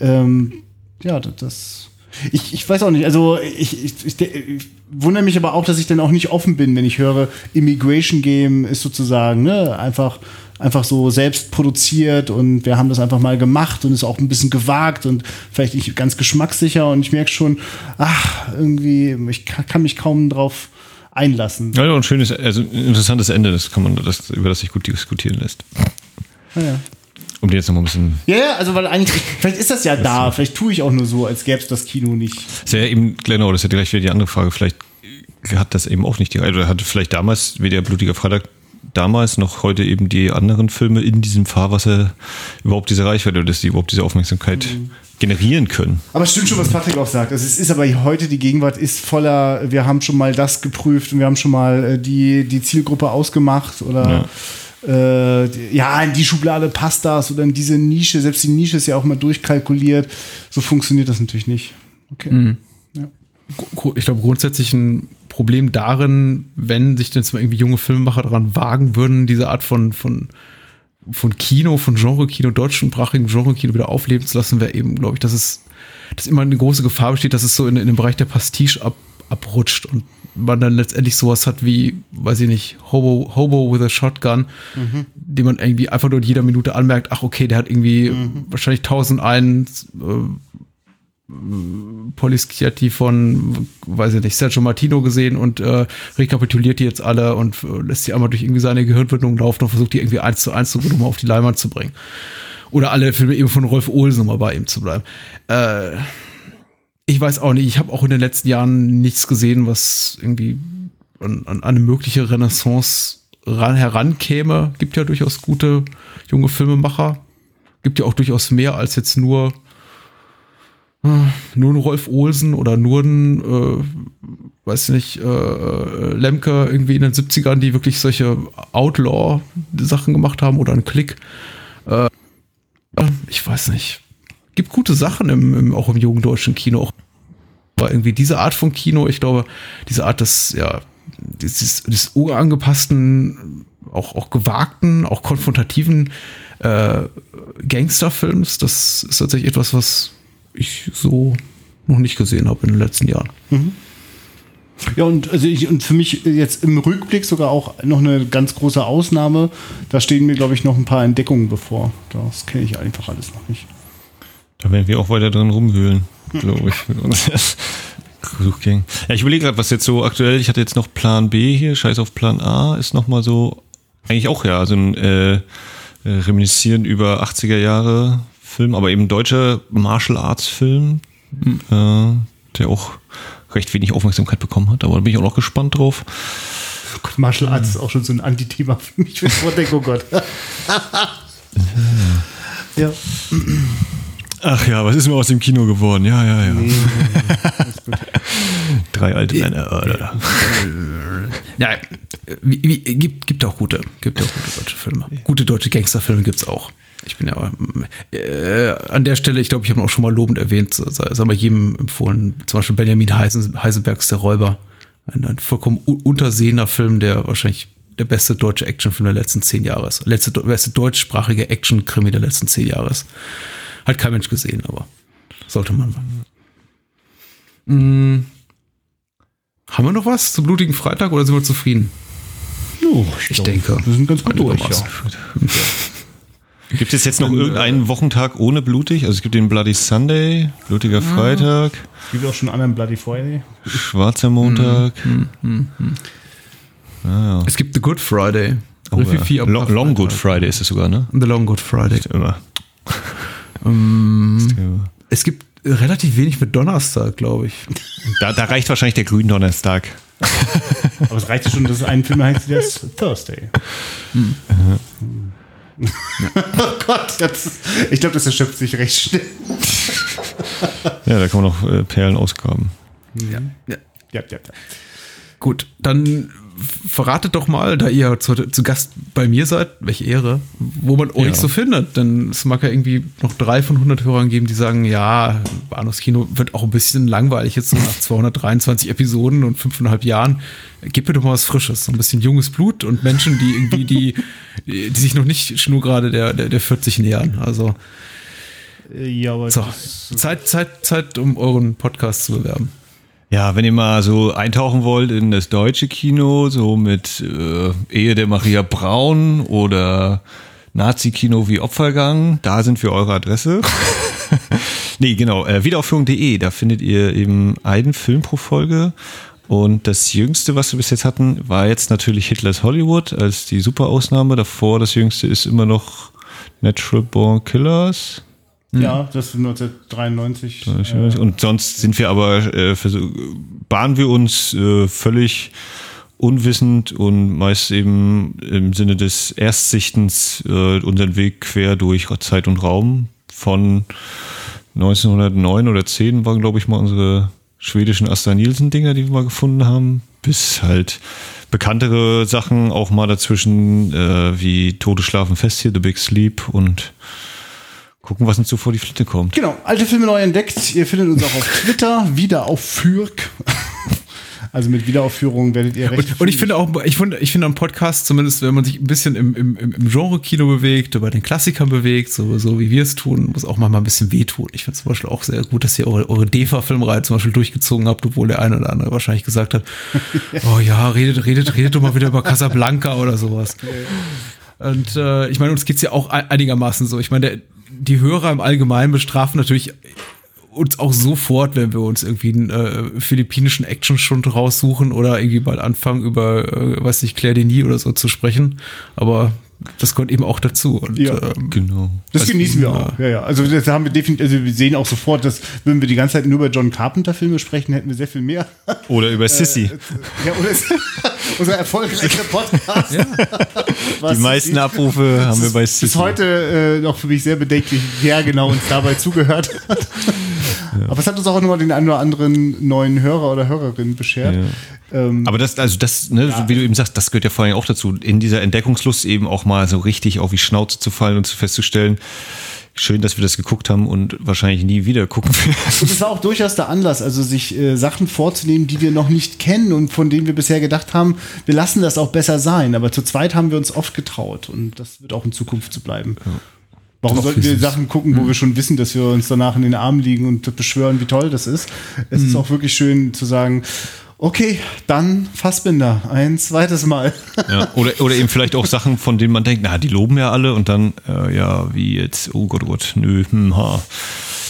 Ähm, ja, das-. Ich, ich weiß auch nicht, also ich, ich, ich, ich wundere mich aber auch, dass ich dann auch nicht offen bin, wenn ich höre, Immigration Game ist sozusagen, ne, einfach, einfach so selbst produziert und wir haben das einfach mal gemacht und ist auch ein bisschen gewagt und vielleicht nicht ganz geschmackssicher und ich merke schon, ach, irgendwie, ich kann, mich kaum drauf einlassen. Ja, ja, ein schönes, also ein interessantes Ende, das kann man, das, über das sich gut diskutieren lässt. Ja. Um die jetzt noch mal ein bisschen. Ja, ja, also weil eigentlich, *laughs* vielleicht ist das ja da, vielleicht tue ich auch nur so, als gäbe es das Kino nicht. Das ist ja eben, genau, das ist ja gleich wieder die andere Frage. Vielleicht hat das eben auch nicht die oder hatte vielleicht damals, wie der Blutige Freitag, damals noch heute eben die anderen Filme in diesem Fahrwasser überhaupt diese Reichweite oder dass die überhaupt diese Aufmerksamkeit generieren können. Aber es stimmt schon, was Patrick auch sagt. Also es ist aber heute, die Gegenwart ist voller, wir haben schon mal das geprüft und wir haben schon mal äh, die, die Zielgruppe ausgemacht oder ja. Äh, ja, in die Schublade passt das oder in diese Nische, selbst die Nische ist ja auch mal durchkalkuliert. So funktioniert das natürlich nicht. Okay. Gru- ich glaube, grundsätzlich ein Problem darin, wenn sich jetzt mal irgendwie junge Filmemacher daran wagen würden, diese Art von, von, von Kino, von Genre-Kino, deutschsprachigen Genre-Kino wieder aufleben zu lassen, wäre eben, glaube ich, dass es, dass immer eine große Gefahr besteht, dass es so in, in den Bereich der Pastiche ab, abrutscht und man dann letztendlich sowas hat wie, weiß ich nicht, Hobo, Hobo with a Shotgun, den man irgendwie einfach nur in jeder Minute anmerkt, ach okay, der hat irgendwie wahrscheinlich 1001 äh, Polischietti von, weiß ich nicht, Sergio Martino gesehen und äh, rekapituliert die jetzt alle und äh, lässt die einmal durch irgendwie seine Gehirnwindung laufen und versucht die irgendwie eins zu eins mal auf die Leinwand zu bringen. Oder alle Filme eben von Rolf Olsen, um mal bei ihm zu bleiben. Äh, ich weiß auch nicht, ich habe auch in den letzten Jahren nichts gesehen, was irgendwie an, an eine mögliche Renaissance ran, herankäme. Gibt ja durchaus gute junge Filmemacher. Gibt ja auch durchaus mehr als jetzt nur äh, nur ein Rolf Olsen oder nur ein, äh, weiß nicht, äh, äh, Lemke irgendwie in den 70ern, die wirklich solche Outlaw-Sachen gemacht haben oder ein Klick. Äh, ich weiß nicht. Gibt gute Sachen im, im, auch im jungen deutschen Kino. Aber irgendwie diese Art von Kino, ich glaube, diese Art des, ja, dieses, des urangepassten, auch, auch gewagten, auch konfrontativen äh, Gangsterfilms, das ist tatsächlich etwas, was ich so noch nicht gesehen habe in den letzten Jahren. Ja, und, also ich, und für mich jetzt im Rückblick sogar auch noch eine ganz große Ausnahme. Da stehen mir, glaube ich, noch ein paar Entdeckungen bevor. Das kenne ich einfach alles noch nicht. Da werden wir auch weiter drin rumwühlen, glaube ich. *laughs* mit uns. Suchgang. Ja, ich überlege gerade, was jetzt so aktuell, ich hatte jetzt noch Plan B hier, Scheiß auf Plan A, ist nochmal so, eigentlich auch ja, so ein äh, äh, Reminiszieren über 80er Jahre Film, aber eben deutscher Martial Arts Film, äh, der auch recht wenig Aufmerksamkeit bekommen hat, aber da bin ich auch noch gespannt drauf. Oh Gott, Martial Arts ist auch schon so ein Antithema für mich, wenn ich vordenke, oh Gott. *laughs* ja. *clears throat* Ach ja, was ist mir aus dem Kino geworden? Ja, ja, ja. *laughs* Drei alte Männer. Oder? *laughs* Ja, wie, wie, gibt, gibt auch gute, gibt auch gute deutsche Filme. Gute deutsche Gangsterfilme gibt's auch. Ich bin ja äh, an der Stelle, ich glaube, ich habe ihn auch schon mal lobend erwähnt, sei mal jedem empfohlen, zum Beispiel Benjamin Heisen, Heisenbergs Der Räuber. Ein, ein vollkommen untersehener Film, der wahrscheinlich der beste deutsche Actionfilm der letzten zehn Jahre ist. Letzte, beste deutschsprachige Action-Krimi der letzten zehn Jahre ist. Hat kein Mensch gesehen, aber sollte man. Hm. Haben wir noch was zum blutigen Freitag oder sind wir zufrieden? Jo, Ich denke. Wir sind ganz gut durch, ja. *laughs* Gibt es jetzt noch irgendeinen Wochentag ohne blutig? Also es gibt den Bloody Sunday, blutiger Freitag, Es gibt auch schon einen anderen Bloody Friday. schwarzer Montag. Es gibt The Good Friday. Oh, ja. Long, Long Good. Friday ist es sogar, ne? The Long Good Friday. Immer. *laughs* Es gibt relativ wenig mit Donnerstag, glaube ich. *laughs* Da, da reicht wahrscheinlich der Gründonnerstag. *laughs* Aber es reicht ja schon, dass es einen Film heißt, der ist Thursday. *laughs* oh Gott, jetzt, ich glaube, das erschöpft sich recht schnell. Ja, da kann man noch äh, Perlen ausgraben. Ja. ja. Ja, ja, ja. Gut, dann verratet doch mal, da ihr zu, zu Gast bei mir seid, welche Ehre, wo man euch Ja. so findet. Denn es mag ja irgendwie noch drei von 100 Hörern geben, die sagen, ja, Bahnhofskino wird auch ein bisschen langweilig jetzt so nach 223 Episoden und fünfeinhalb Jahren. Gib mir doch mal was Frisches, so ein bisschen junges Blut und Menschen, die irgendwie, die, die sich noch nicht schnurgerade der, der, der 40 nähern. Also, Äh, Ja, aber so, Zeit, Zeit, Zeit, um euren Podcast zu bewerben. Ja, wenn ihr mal so eintauchen wollt in das deutsche Kino, so mit äh, Ehe der Maria Braun oder Nazi-Kino wie Opfergang, da sind wir eure Adresse. *laughs* nee, genau, äh, wiederaufführung.de, da findet ihr eben einen Film pro Folge. Und das jüngste, was wir bis jetzt hatten, war jetzt natürlich Hitlers Hollywood als die Superausnahme. Davor, das jüngste ist immer noch Natural Born Killers. Ja, das ist 1993. Äh, Und sonst sind wir aber, äh, bahnen wir uns äh, völlig unwissend und meist eben im Sinne des Erstsichtens äh, unseren Weg quer durch Zeit und Raum. Von 1909 oder 10 waren, glaube ich, mal unsere schwedischen Asta Nielsen-Dinger, die wir mal gefunden haben, bis halt bekanntere Sachen auch mal dazwischen, äh, wie Tote schlafen fest hier, The Big Sleep und gucken, was uns so vor die Flitte kommt. Genau, alte Filme neu entdeckt. Ihr findet uns auch auf *laughs* Twitter, wieder auf Fürk. Also mit Wiederaufführung werdet ihr recht. Und, und ich finde auch, ich finde, ich finde am Podcast, zumindest wenn man sich ein bisschen im, im, im Genre-Kino bewegt, bei den Klassikern bewegt, so, so wie wir es tun, muss auch manchmal ein bisschen wehtun. Ich finde zum Beispiel auch sehr gut, dass ihr eure, eure DEFA-Filmreihe zum Beispiel durchgezogen habt, obwohl der eine oder andere wahrscheinlich gesagt hat, *laughs* oh ja, redet, redet, redet doch mal wieder über Casablanca oder sowas. *laughs* Und äh, ich meine, uns geht's ja auch ein- einigermaßen so. Ich meine, der, die Hörer im Allgemeinen bestrafen natürlich uns auch sofort, wenn wir uns irgendwie einen äh, philippinischen Action-Schund raussuchen oder irgendwie mal anfangen, über, äh, weiß nicht, Claire Denis oder so zu sprechen. Aber das gehört eben auch dazu. Und, Ja. ähm, Genau. Das Also, genießen wir auch. Ja, ja. Also das haben wir definitiv, also wir sehen auch sofort, dass würden wir die ganze Zeit nur über John Carpenter Filme sprechen, hätten wir sehr viel mehr. *laughs* Oder über Sissy. ja, oder ist *laughs* unser erfolgreicher Podcast. *laughs* Die meisten ist- Abrufe haben wir bei bis Sissy. heute äh, noch für mich sehr bedenklich, wer genau uns dabei zugehört hat. Aber es hat uns auch nochmal den einen oder anderen neuen Hörer oder Hörerin beschert. Ähm, Aber das, also das, ne, so wie du eben sagst, das gehört ja vor allem auch dazu, in dieser Entdeckungslust eben auch mal so richtig auf die Schnauze zu fallen und zu festzustellen, schön, dass wir das geguckt haben und wahrscheinlich nie wieder gucken werden. Und es war auch durchaus der Anlass, also sich äh, Sachen vorzunehmen, die wir noch nicht kennen und von denen wir bisher gedacht haben, wir lassen das auch besser sein. Aber zu zweit haben wir uns oft getraut und das wird auch in Zukunft so bleiben. Warum sollten wir. Sachen gucken, wo wir schon wissen, dass wir uns danach in den Armen liegen und beschwören, wie toll das ist? Es ist auch wirklich schön zu sagen, okay, dann Fassbinder, ein zweites Mal. Ja, *laughs* oder, oder eben vielleicht auch Sachen, von denen man denkt, na, die loben ja alle und dann, äh, ja, wie jetzt, oh Gott, oh Gott, nö, hm, ha.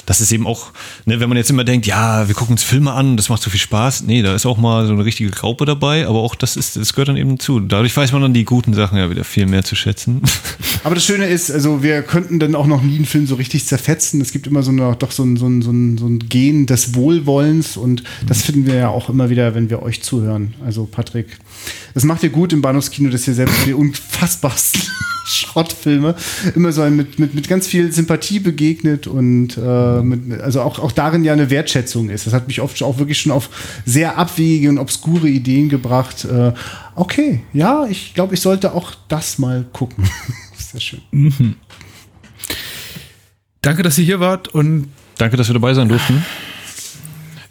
Das ist eben auch, ne, wenn man jetzt immer denkt, ja, wir gucken uns Filme an, das macht so viel Spaß. Nee, da ist auch mal so eine richtige Graupe dabei, aber auch das ist, das gehört dann eben zu. Dadurch weiß man dann die guten Sachen ja wieder viel mehr zu schätzen. *laughs* Aber das Schöne ist, also wir könnten dann auch noch nie einen Film so richtig zerfetzen. Es gibt immer so eine, doch so ein, so, ein, so, ein, so ein Gen des Wohlwollens und das finden wir ja auch immer wieder, wenn wir euch zuhören. Also Patrick, das macht ihr gut im Bahnhofskino, dass ihr selbst die unfassbarsten *laughs* Schrottfilme immer so mit, mit, mit ganz viel Sympathie begegnet und äh, mit, also auch, auch darin ja eine Wertschätzung ist. Das hat mich oft auch wirklich schon auf sehr abwegige und obskure Ideen gebracht. Äh, okay, ja, ich glaube, ich sollte auch das mal gucken. *laughs* Sehr schön. danke, dass ihr hier wart und Danke, dass wir dabei sein durften.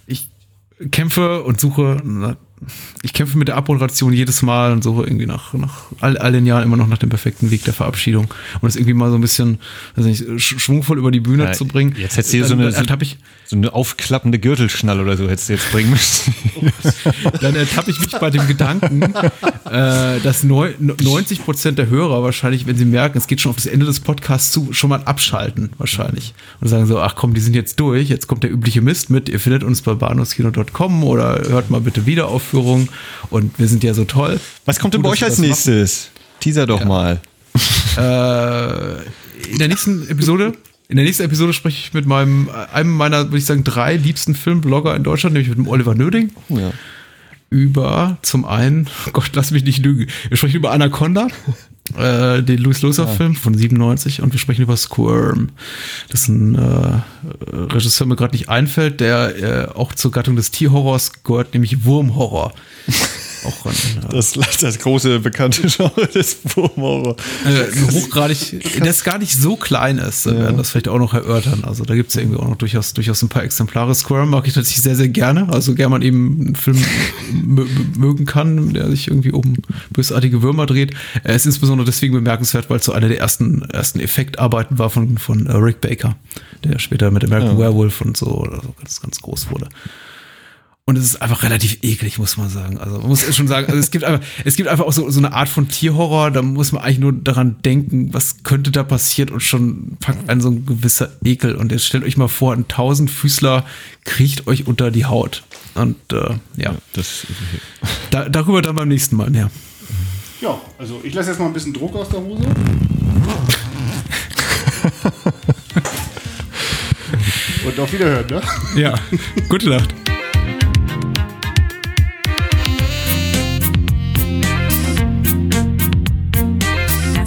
ich kämpfe und suche na, ich kämpfe mit der Abmoderation jedes Mal und suche irgendwie nach, nach all, all den Jahren immer noch nach dem perfekten Weg der Verabschiedung und das irgendwie mal so ein bisschen, weiß nicht, sch- schwungvoll über die Bühne Ja, zu bringen. Jetzt hättest du hier so Dann eine, so, ertappe ich, so eine aufklappende Gürtelschnalle oder so hättest du jetzt bringen müssen. *laughs* dann ertappe ich mich bei dem Gedanken, äh, dass neun- 90 Prozent der Hörer wahrscheinlich, wenn sie merken, es geht schon auf das Ende des Podcasts zu, schon mal abschalten wahrscheinlich und sagen so, ach komm, die sind jetzt durch, jetzt kommt der übliche Mist mit, ihr findet uns bei bahnhofskino.com oder hört mal bitte Wiederaufführung und wir sind ja so toll. Was kommt denn bei euch als nächstes? Teaser doch mal. Äh, in der nächsten Episode, in der nächsten Episode spreche ich mit meinem, einem meiner, würde ich sagen, drei liebsten Filmblogger in Deutschland, nämlich mit dem Oliver Nöding. Ja. Über zum einen, *laughs* Gott, lass mich nicht lügen, wir sprechen über Anaconda, *laughs* äh, den Louis Loser Film von 97 und wir sprechen über Squirm. Das ist ein äh, Regisseur, mir gerade nicht einfällt, der äh, auch zur Gattung des Tierhorrors gehört, nämlich Wurmhorror. *laughs* auch ein, äh, Das, das große bekannte Genre des Wurmhorror. äh, hochgradig, das gar nicht so klein ist. Wir werden das vielleicht auch noch erörtern. Also da gibt es ja irgendwie auch noch durchaus, durchaus ein paar Exemplare. Squirm mag ich tatsächlich sehr, sehr gerne. Also gern man eben einen Film *laughs* mö- mögen kann, der sich irgendwie um bösartige Würmer dreht. Er ist insbesondere deswegen bemerkenswert, weil es so einer der ersten, ersten Effektarbeiten war von, von äh, Rick Baker, der später mit American Werewolf und so, oder so ganz, ganz groß wurde. Und es ist einfach relativ eklig, muss man sagen. Also man muss schon sagen, also es gibt einfach, es gibt einfach auch so, so eine Art von Tierhorror, da muss man eigentlich nur daran denken, was könnte da passiert und schon packt einen so ein gewisser Ekel. Und jetzt stellt euch mal vor, ein Tausendfüßler kriecht euch unter die Haut. Und äh, ja, Das, da, darüber dann beim nächsten Mal mehr. Ja, also ich lasse jetzt mal ein bisschen Druck aus der Hose. *laughs* Und auf Wiederhören, ne? Ja, gute Nacht.